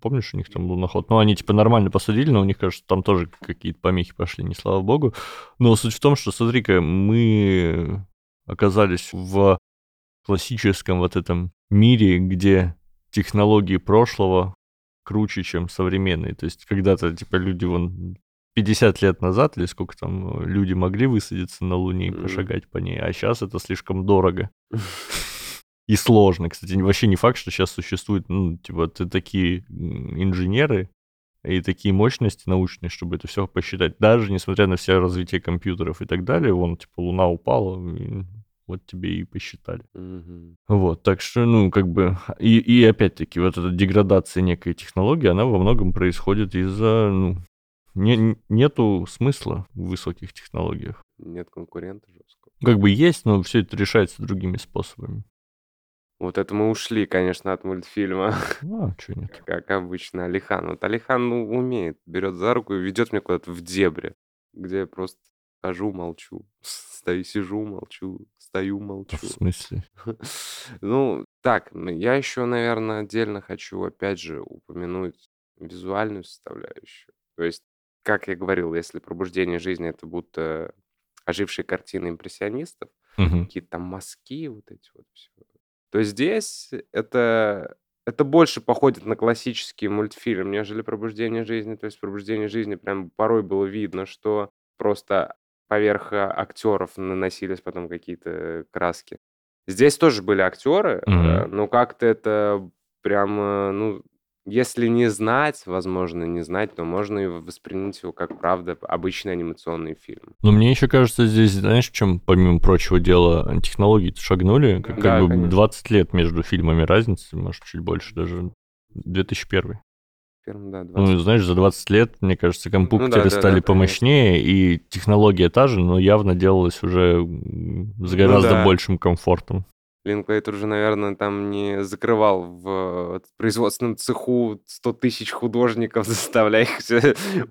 Помнишь, у них там луноход? Ну, они типа нормально посадили, но у них, кажется, там тоже какие-то помехи пошли, не слава богу. Но суть в том, что, смотри-ка, мы оказались в классическом вот этом мире, где технологии прошлого круче, чем современные. То есть когда-то, типа, люди вон 50 лет назад, или сколько там, э, люди могли высадиться на Луне и пошагать по ней, а сейчас это слишком дорого. *laughs* И сложно. Кстати, вообще не факт, что сейчас существуют, ну, типа, такие инженеры и такие мощности научные, чтобы это все посчитать. Даже несмотря на все развитие компьютеров и так далее, вон, типа, Луна упала, вот тебе и посчитали. Мгм. Вот, так что, ну, как бы, и, и опять-таки, вот эта деградация некой технологии, она во многом происходит из-за, ну, не- нету смысла в высоких технологиях. Нет конкурента жесткого. Как бы есть, но все это решается другими способами. Вот это мы ушли, конечно, от мультфильма, Ну, а что *laughs* нет? как обычно, Алихан. Вот Алихан, ну, умеет, берет за руку и ведет меня куда-то в дебри, где я просто хожу, молчу, *laughs* стою, сижу, молчу, стою, молчу. В смысле? *laughs* Ну, так, я еще, наверное, отдельно хочу, опять же, упомянуть визуальную составляющую. То есть, как я говорил, если пробуждение жизни это будто ожившие картины импрессионистов, Мгм. какие-то там мазки, вот эти вот все. То здесь это, это больше походит на классический мультфильм, нежели «Пробуждение жизни». То есть «Пробуждение жизни» прям порой было видно, что просто поверх а, актеров наносились потом какие-то краски. Здесь тоже были актеры, Мгм. э, но как-то это прям, э, ну, если не знать, возможно, не знать, то можно и воспринять его как, правда, обычный анимационный фильм. Но мне еще кажется, здесь, знаешь, в чем, помимо прочего дела, технологии шагнули, как, как Да, бы конечно. 20 лет между фильмами разницы, может, чуть больше даже. 2001. Первым, да, 20 Ну, знаешь, за 20 лет, мне кажется, компьютеры да, да, стали да, помощнее, и технология та же, но явно делалась уже с Ну гораздо да. большим комфортом. Линклейтер уже, наверное, там не закрывал в э, производственном цеху 100 тысяч художников, *laughs* заставляя их всё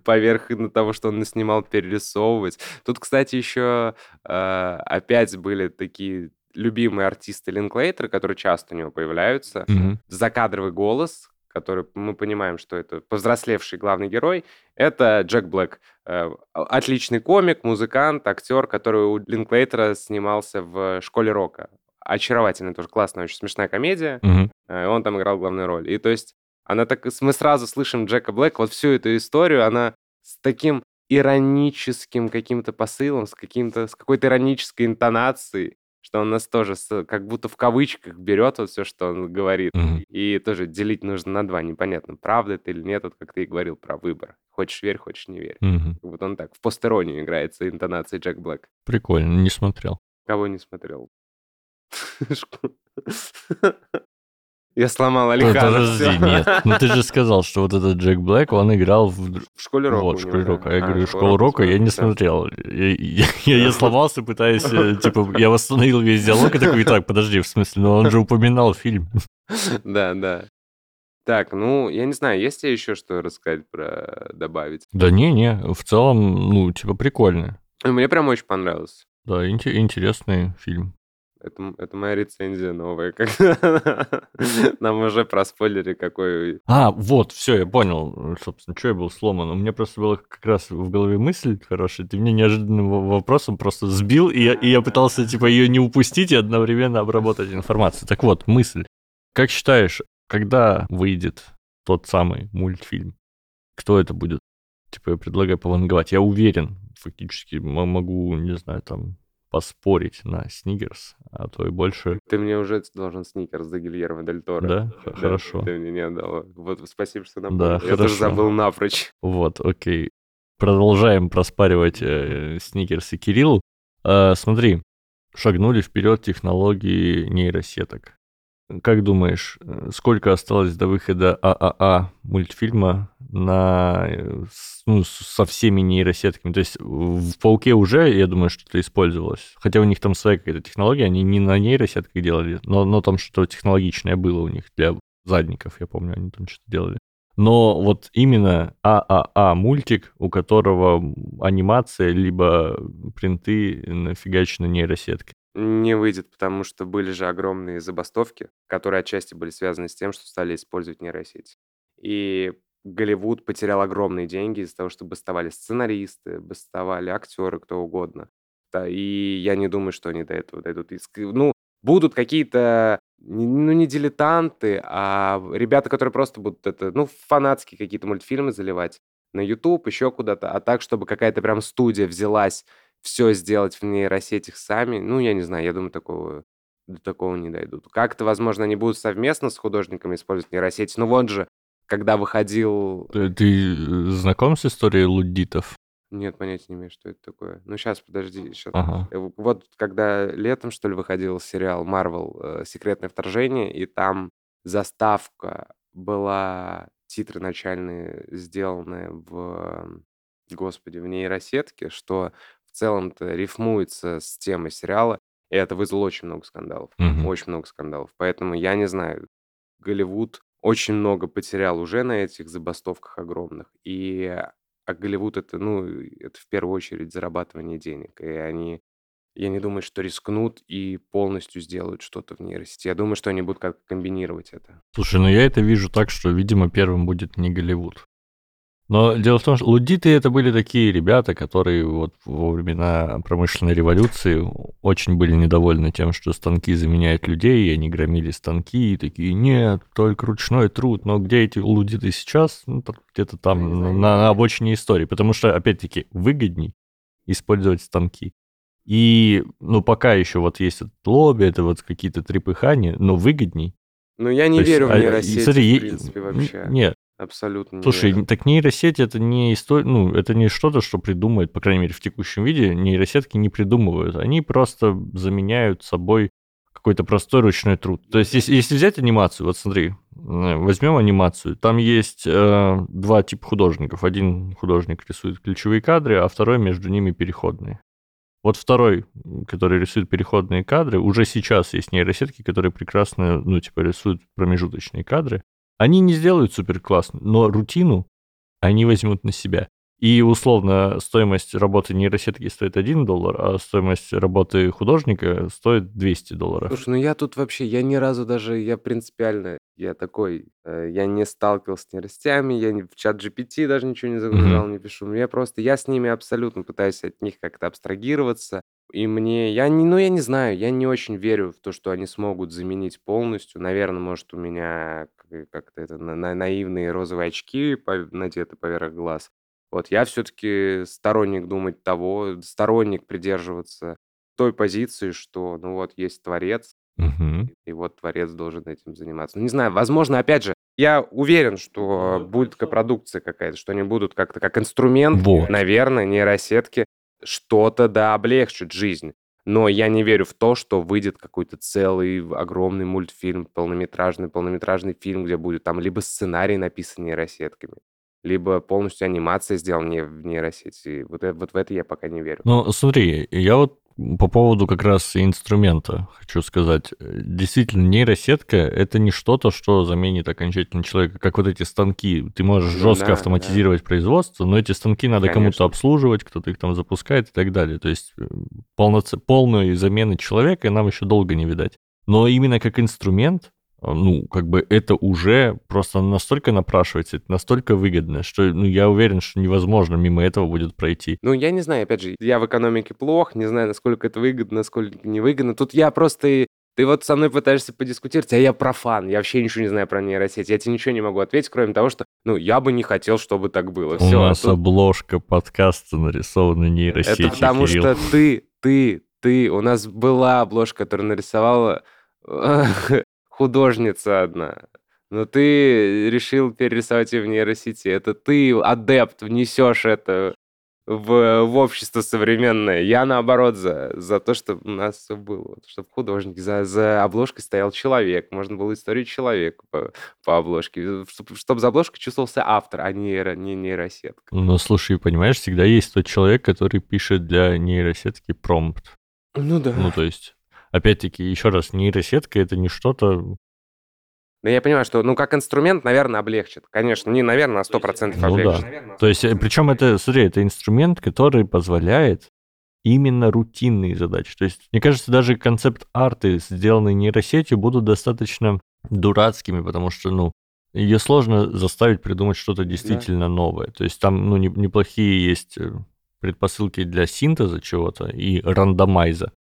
поверх на того, что он наснимал, перерисовывать. Тут, кстати, еще э, опять были такие любимые артисты Линклейтера, которые часто у него появляются. Мгм. Закадровый голос, который мы понимаем, что это повзрослевший главный герой, это Джек Блэк. Э, Отличный комик, музыкант, актер, который у Линклейтера снимался в «Школе рока». Очаровательная тоже классная, очень смешная комедия. Мгм. Э, Он там играл главную роль. И то есть она так... Мы сразу слышим Джека Блэка, вот всю эту историю, она с таким ироническим каким-то посылом, с, каким-то, с какой-то иронической интонацией, что он нас тоже с- как будто в кавычках берет вот все, что он говорит. Мгм. И тоже делить нужно на два. Непонятно, правда это или нет, вот как ты и говорил про выбор. Хочешь верь, хочешь не верь. Мгм. Вот он так в постеронию играет с интонацией Джек Блэк. Прикольно, не смотрел. Кого не смотрел? *laughs* Я сломал Алихана. Подожди, нет. Ну ты же сказал, что вот этот Джек Блэк, он играл в... В школе рока. Вот, в него, школе да. рока. Я А, говорю, «Школа школу рока я не смотрел, смотрел. Я, я- я- я *laughs* сломался, пытаясь, э, типа, я восстановил весь диалог и такой, так, подожди, в смысле, но он же упоминал фильм. *laughs* Да, да. Так, ну, я не знаю, есть тебе еще что рассказать про добавить? Да не-не, в целом, ну, типа, прикольно. Мне прям очень понравилось. Да, инте- интересный фильм. Это, это моя рецензия новая. *laughs* Нам уже проспойлили, какой... А, вот, все, я понял, собственно, что я был сломан. У меня просто была как раз в голове мысль хорошая. Ты мне неожиданным вопросом просто сбил, и я, и я пытался, типа, ее не упустить и одновременно обработать информацию. Так вот, мысль. Как считаешь, когда выйдет тот самый мультфильм? Кто это будет? Типа, я предлагаю пованговать. Я уверен, фактически могу, не знаю, там, поспорить на Сникерс, а то и больше. Ты мне уже должен Сникерс за Гильермо Дель Торо. Да? да? Хорошо. Ты мне не отдал. Вот спасибо, что напомнил. Да, Я хорошо. тоже забыл напрочь. Вот, окей. Продолжаем проспаривать э, Сникерс и Кирилл. Э, смотри, шагнули вперед технологии нейросеток. Как думаешь, э, сколько осталось до выхода ААА мультфильма на, э, ну, со всеми нейросетками? То есть в «Пауке» уже, я думаю, что-то использовалось. Хотя у них там своя какая-то технология, они не на нейросетках делали, но, но там что-то технологичное было у них для задников, я помню, они там что-то делали. Но вот именно ААА мультик, у которого анимация либо принты нафигачены нейросеткой не выйдет, потому что были же огромные забастовки, которые отчасти были связаны с тем, что стали использовать нейросети. И Голливуд потерял огромные деньги из-за того, что бастовали сценаристы, бастовали актеры, кто угодно. Да, и я не думаю, что они до этого дойдут. Ну, будут какие-то, ну, не дилетанты, а ребята, которые просто будут это, ну, фанатские какие-то мультфильмы заливать на YouTube, еще куда-то, а так, чтобы какая-то прям студия взялась все сделать в нейросетях сами, ну, я не знаю, я думаю, такого, до такого не дойдут. Как-то, возможно, они будут совместно с художниками использовать нейросети. Ну, вот же, когда выходил... Ты, ты э, знаком с историей луддитов? Нет, понятия не имею, что это такое. Ну, сейчас, подожди. Сейчас. Ага. Э, вот когда летом, что ли, выходил сериал Marvel э, «Секретное вторжение», и там заставка была, титры начальные сделаны в, господи, в нейросетке, что целом-то рифмуется с темой сериала, и это вызвало очень много скандалов. Мгм. Очень много скандалов. Поэтому я не знаю, Голливуд очень много потерял уже на этих забастовках огромных. И а Голливуд это, ну, это в первую очередь зарабатывание денег. И они, я не думаю, что рискнут и полностью сделают что-то в нейросети. Я думаю, что они будут как комбинировать это. Слушай, ну я это вижу так, что, видимо, первым будет не Голливуд. Но дело в том, что лудиты это были такие ребята, которые вот во времена промышленной революции очень были недовольны тем, что станки заменяют людей, и они громили станки, и такие, нет, только ручной труд. Но где эти лудиты сейчас? Ну, где-то там, на, на обочине истории. Потому что, опять-таки, выгодней использовать станки. И, ну, пока еще вот есть этот лобби, это вот какие-то трепыхания, но выгодней. Ну, я не То верю есть, в нейросети, а, смотри, в принципе, вообще. Нет, Абсолютно Слушай, неверно. так нейросеть это не история, ну, это не что-то, что придумает, по крайней мере, в текущем виде. Нейросетки не придумывают. Они просто заменяют собой какой-то простой ручной труд. То есть, если, если взять анимацию, вот смотри, э, возьмем анимацию. Там есть э, два типа художников. Один художник рисует ключевые кадры, а второй между ними переходные. Вот второй, который рисует переходные кадры, уже сейчас есть нейросетки, которые прекрасно, ну, типа, рисуют промежуточные кадры. Они не сделают супер классно, но рутину они возьмут на себя. И условно стоимость работы нейросетки стоит 1 доллар, а стоимость работы художника стоит 200 долларов. Слушай, ну я тут вообще, я ни разу даже, я принципиально, я такой, э, я не сталкивался с нейросетями, я в чат GPT даже ничего не загружал, mm-hmm. не пишу. Я просто, я с ними абсолютно пытаюсь от них как-то абстрагироваться. И мне, я не, ну я не знаю, я не очень верю в то, что они смогут заменить полностью. Наверное, может, у меня как-то это на, на- наивные розовые очки надеты поверх глаз. Вот я все-таки сторонник думать того, сторонник придерживаться той позиции, что, ну вот, есть творец, Мгм. и вот творец должен этим заниматься. Ну, не знаю, возможно, опять же, я уверен, что будет продукция какая-то, что они будут как-то как инструмент, Вот. наверное, нейросетки что-то, да, облегчит жизнь. Но я не верю в то, что выйдет какой-то целый огромный мультфильм, полнометражный, полнометражный фильм, где будет там либо сценарий написан нейросетками, либо полностью анимация сделана не в нейросети. Вот, э, вот в это я пока не верю. Ну, смотри, я вот по поводу как раз инструмента хочу сказать. Действительно, нейросетка — это не что-то, что заменит окончательно человека, как вот эти станки. Ты можешь ну, жестко да, автоматизировать да. производство, но эти станки надо кому-то обслуживать, кто-то их там запускает и так далее. То есть э, полноц... полной замены человека нам еще долго не видать. Но именно как инструмент ну, как бы это уже просто настолько напрашивается, это настолько выгодно, что, ну, я уверен, что невозможно мимо этого будет пройти. Ну, я не знаю, опять же, я в экономике плох, не знаю, насколько это выгодно, насколько невыгодно. Тут я просто ты вот со мной пытаешься подискутировать, а я профан, я вообще ничего не знаю про нейросеть. Я тебе ничего не могу ответить, кроме того, что, ну, я бы не хотел, чтобы так было. У нас тут... обложка подкаста нарисована нейросетью, Это потому Кирилл. что ты, ты, ты, у нас была обложка, которая нарисовала *laughs* художница одна. Но ты решил перерисовать ее в нейросети. Это ты, адепт, внесешь это в, в общество современное. Я, наоборот, за, за то, чтобы у нас все было. Чтобы художник, за, за обложкой стоял человек. Можно было историю человека по, по обложке. Чтобы, чтобы за обложкой чувствовался автор, а не, не нейросетка. Ну, слушай, понимаешь, всегда есть тот человек, который пишет для нейросетки промпт. Ну да. Ну, то есть опять-таки, еще раз, нейросетка это не что-то... Ну, я понимаю, что, ну, как инструмент, наверное, облегчит. Конечно, не, наверное, а 100% ну, облегчит. Да. То есть, причем это, смотри, это инструмент, который позволяет именно рутинные задачи. То есть, мне кажется, даже концепт-арты, сделанные нейросетью, будут достаточно дурацкими, потому что, ну, ее сложно заставить придумать что-то действительно да. новое. То есть там, ну, не, неплохие есть э, предпосылки для синтеза чего-то и рандомайза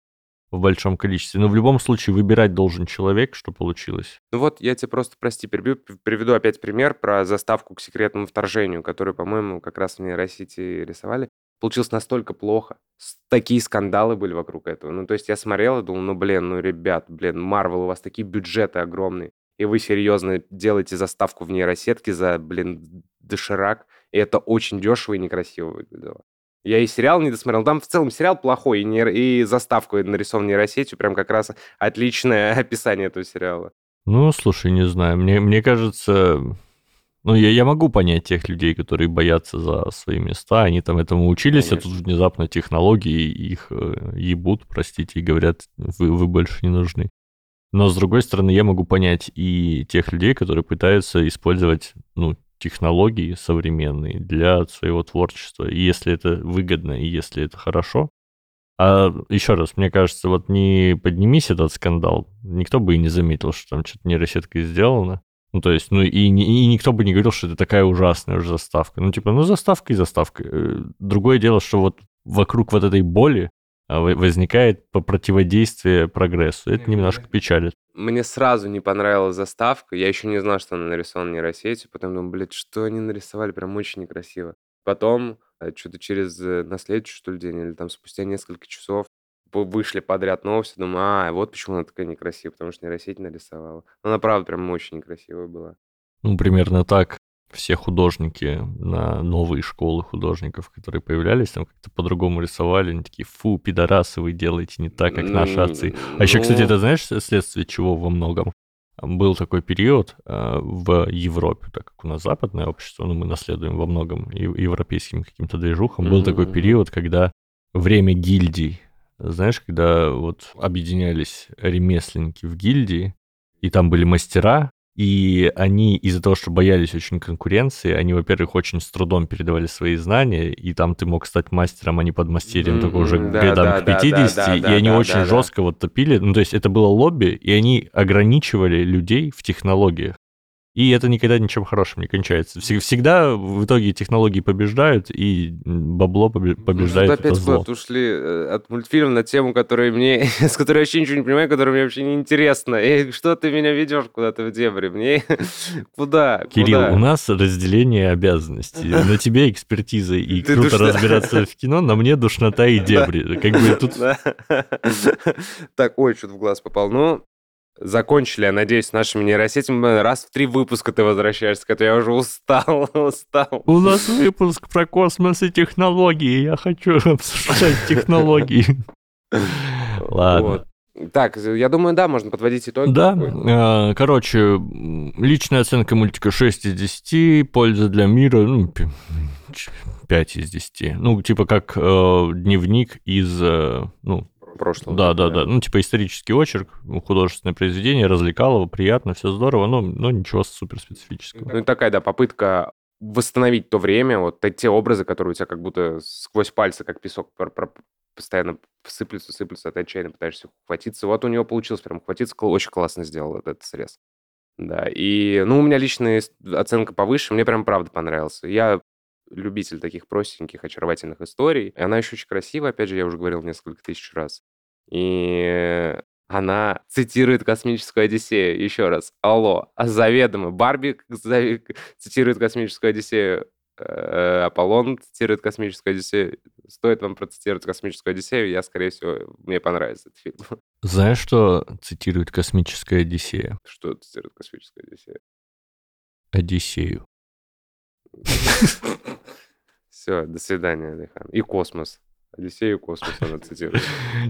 в большом количестве. Но в любом случае выбирать должен человек, что получилось. Ну вот, я тебе просто, прости, перебью, приведу опять пример про заставку к секретному вторжению, которую, по-моему, как раз в нейросети рисовали. Получилось настолько плохо. Такие скандалы были вокруг этого. Ну, то есть я смотрел и думал, ну, блин, ну, ребят, блин, Марвел, у вас такие бюджеты огромные, и вы серьезно делаете заставку в нейросетке за, блин, доширак, и это очень дешево и некрасиво выглядело. Я и сериал не досмотрел. Там в целом сериал плохой, и, нейро... и заставку нарисован нейросетью. Прям как раз отличное *laughs* описание этого сериала. Ну, слушай, не знаю. Мне, мне кажется... Ну, я, я могу понять тех людей, которые боятся за свои места. Они там этому учились, Конечно. а тут внезапно технологии их э, ебут, простите, и говорят, вы, вы больше не нужны. Но, с другой стороны, я могу понять и тех людей, которые пытаются использовать, ну, технологии современные для своего творчества. И если это выгодно, и если это хорошо. А еще раз, мне кажется, вот не поднимись этот скандал, никто бы и не заметил, что там что-то нейросеткой сделано. Ну, то есть, ну, и, и никто бы не говорил, что это такая ужасная уже заставка. Ну, типа, ну, заставка и заставка. Э, другое дело, что вот вокруг вот этой боли а, возникает противодействие прогрессу. Это немножко печалит. Мне сразу не понравилась заставка. Я еще не знал, что она нарисована нейросетью. Потом думаю, блядь, что они нарисовали? Прям очень некрасиво. Потом, э, что-то через, э, на следующий, что ли, день, или там спустя несколько часов, вышли подряд новости. Думаю, а, вот почему она такая некрасивая, потому что нейросеть нарисовала. Она, правда, прям очень некрасивая была. Ну, примерно так все художники на новые школы художников, которые появлялись, там как-то по-другому рисовали, они такие, фу, пидорасы, вы делаете не так, как наши отцы. А еще, кстати, ну это знаешь, следствие чего во многом? Был такой период э, в Европе, так как у нас западное общество, ну, мы наследуем во многом европейским каким-то движухам, был такой период, когда время гильдий, знаешь, когда вот объединялись ремесленники в гильдии, и там были мастера, и они из-за того, что боялись очень конкуренции, они, во-первых, очень с трудом передавали свои знания, и там ты мог стать мастером, а не подмастерьем, mm-hmm, только уже да, годам да, к 50, да, да, и да, они да, очень да, жестко да. вот топили. Ну, то есть это было лобби, и они ограничивали людей в технологиях. И это никогда ничем хорошим не кончается. Всегда в итоге технологии побеждают, и бабло побеждает ну, опять зло. ушли э, от мультфильма на тему, которая мне, *laughs* с которой я вообще ничего не понимаю, которая мне вообще не интересна. И что ты меня ведешь куда-то в дебри? Мне *laughs* куда? Кирилл, куда? у нас разделение обязанностей. *laughs* На тебе экспертиза и ты круто душна... разбираться в кино, на мне душнота и дебри. Как бы тут... Так, ой, что-то в глаз попал. Ну, закончили, я надеюсь, с нашими нейросетями. Раз в три выпуска ты возвращаешься, это я уже устал, *laughs* устал. У нас выпуск про космос и технологии. Я хочу *laughs* обсуждать технологии. Ладно. Так, я думаю, да, можно подводить итоги. Да, э, короче, личная оценка мультика 6 из 10, польза для мира, ну, 5 из 10. Ну, типа как э, дневник из, э, ну, прошлого. Да, да, да. Ну, типа исторический очерк, художественное произведение, развлекалово, приятно, все здорово, но, но ничего суперспецифического. Ну, такая, да, попытка восстановить то время, вот те образы, которые у тебя как будто сквозь пальцы, как песок, постоянно сыплются, сыплются, а ты отчаянно пытаешься ухватиться. Вот у него получилось прям ухватиться, очень классно сделал этот срез. Да, и, ну, у меня личная оценка повыше, мне прям правда понравился. Я любитель таких простеньких, очаровательных историй. И она еще очень красивая, опять же, я уже говорил несколько тысяч раз. И она цитирует «Космическую Одиссею». Еще раз. Алло. А заведомо. Барби цитирует «Космическую Одиссею». Э, Аполлон цитирует «Космическую Одиссею». Стоит вам процитировать «Космическую Одиссею», я, скорее всего, мне понравится этот фильм. *laughs* Знаешь, что цитирует «Космическая Одиссея»? Что цитирует «Космическая Одиссея»? Одиссею. *laughs* Все, до свидания, Алихан. И космос. Одиссею космос она *laughs* цитирует.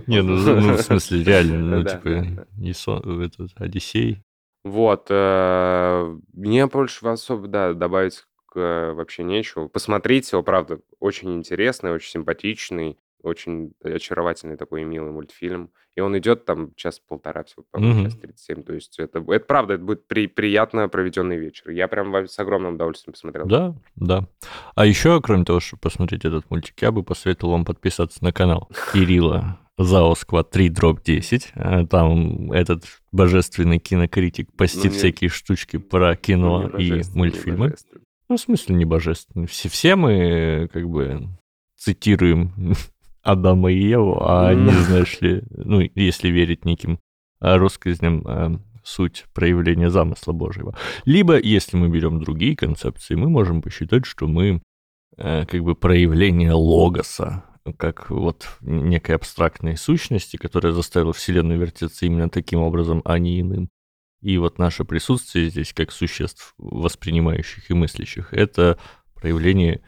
Не, ну, ну в смысле, реально, ну, типа, не сон, этот, Одиссей. Вот. Э, мне больше особо, да, добавить вообще нечего. Посмотрите его, правда, очень интересный, очень симпатичный очень очаровательный такой и милый мультфильм. И он идет там час-полтора, всего, по-моему, mm-hmm. час 37. То есть это, это правда, это будет при, приятно проведенный вечер. Я прям с огромным удовольствием посмотрел. Да, да. А еще, кроме того, чтобы посмотреть этот мультик, я бы посоветовал вам подписаться на канал Кирилла ЗАО Сквад 3 дроп 10. Там этот божественный кинокритик постит ну, всякие штучки про кино ну, и мультфильмы. Ну, в смысле, не божественный. Все, все мы, как бы, цитируем *laughs* Адама и Еву, а не, знаешь ли, ну, если верить неким а, россказням, а, суть проявления замысла Божьего. Либо, если мы берем другие концепции, мы можем посчитать, что мы а, как бы проявление логоса, как вот некой абстрактной сущности, которая заставила Вселенную вертеться именно таким образом, а не иным. И вот наше присутствие здесь, как существ, воспринимающих и мыслящих, это проявление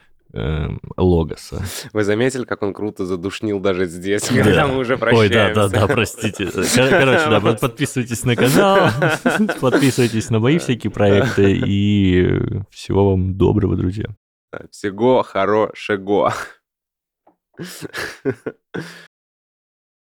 логоса. Вы заметили, как он круто задушнил даже здесь, да. когда мы уже прощаемся? Ой, да, да, да, простите. Короче, да, подписывайтесь на канал, *laughs* подписывайтесь на мои всякие проекты, и всего вам доброго, друзья. Всего хорошего.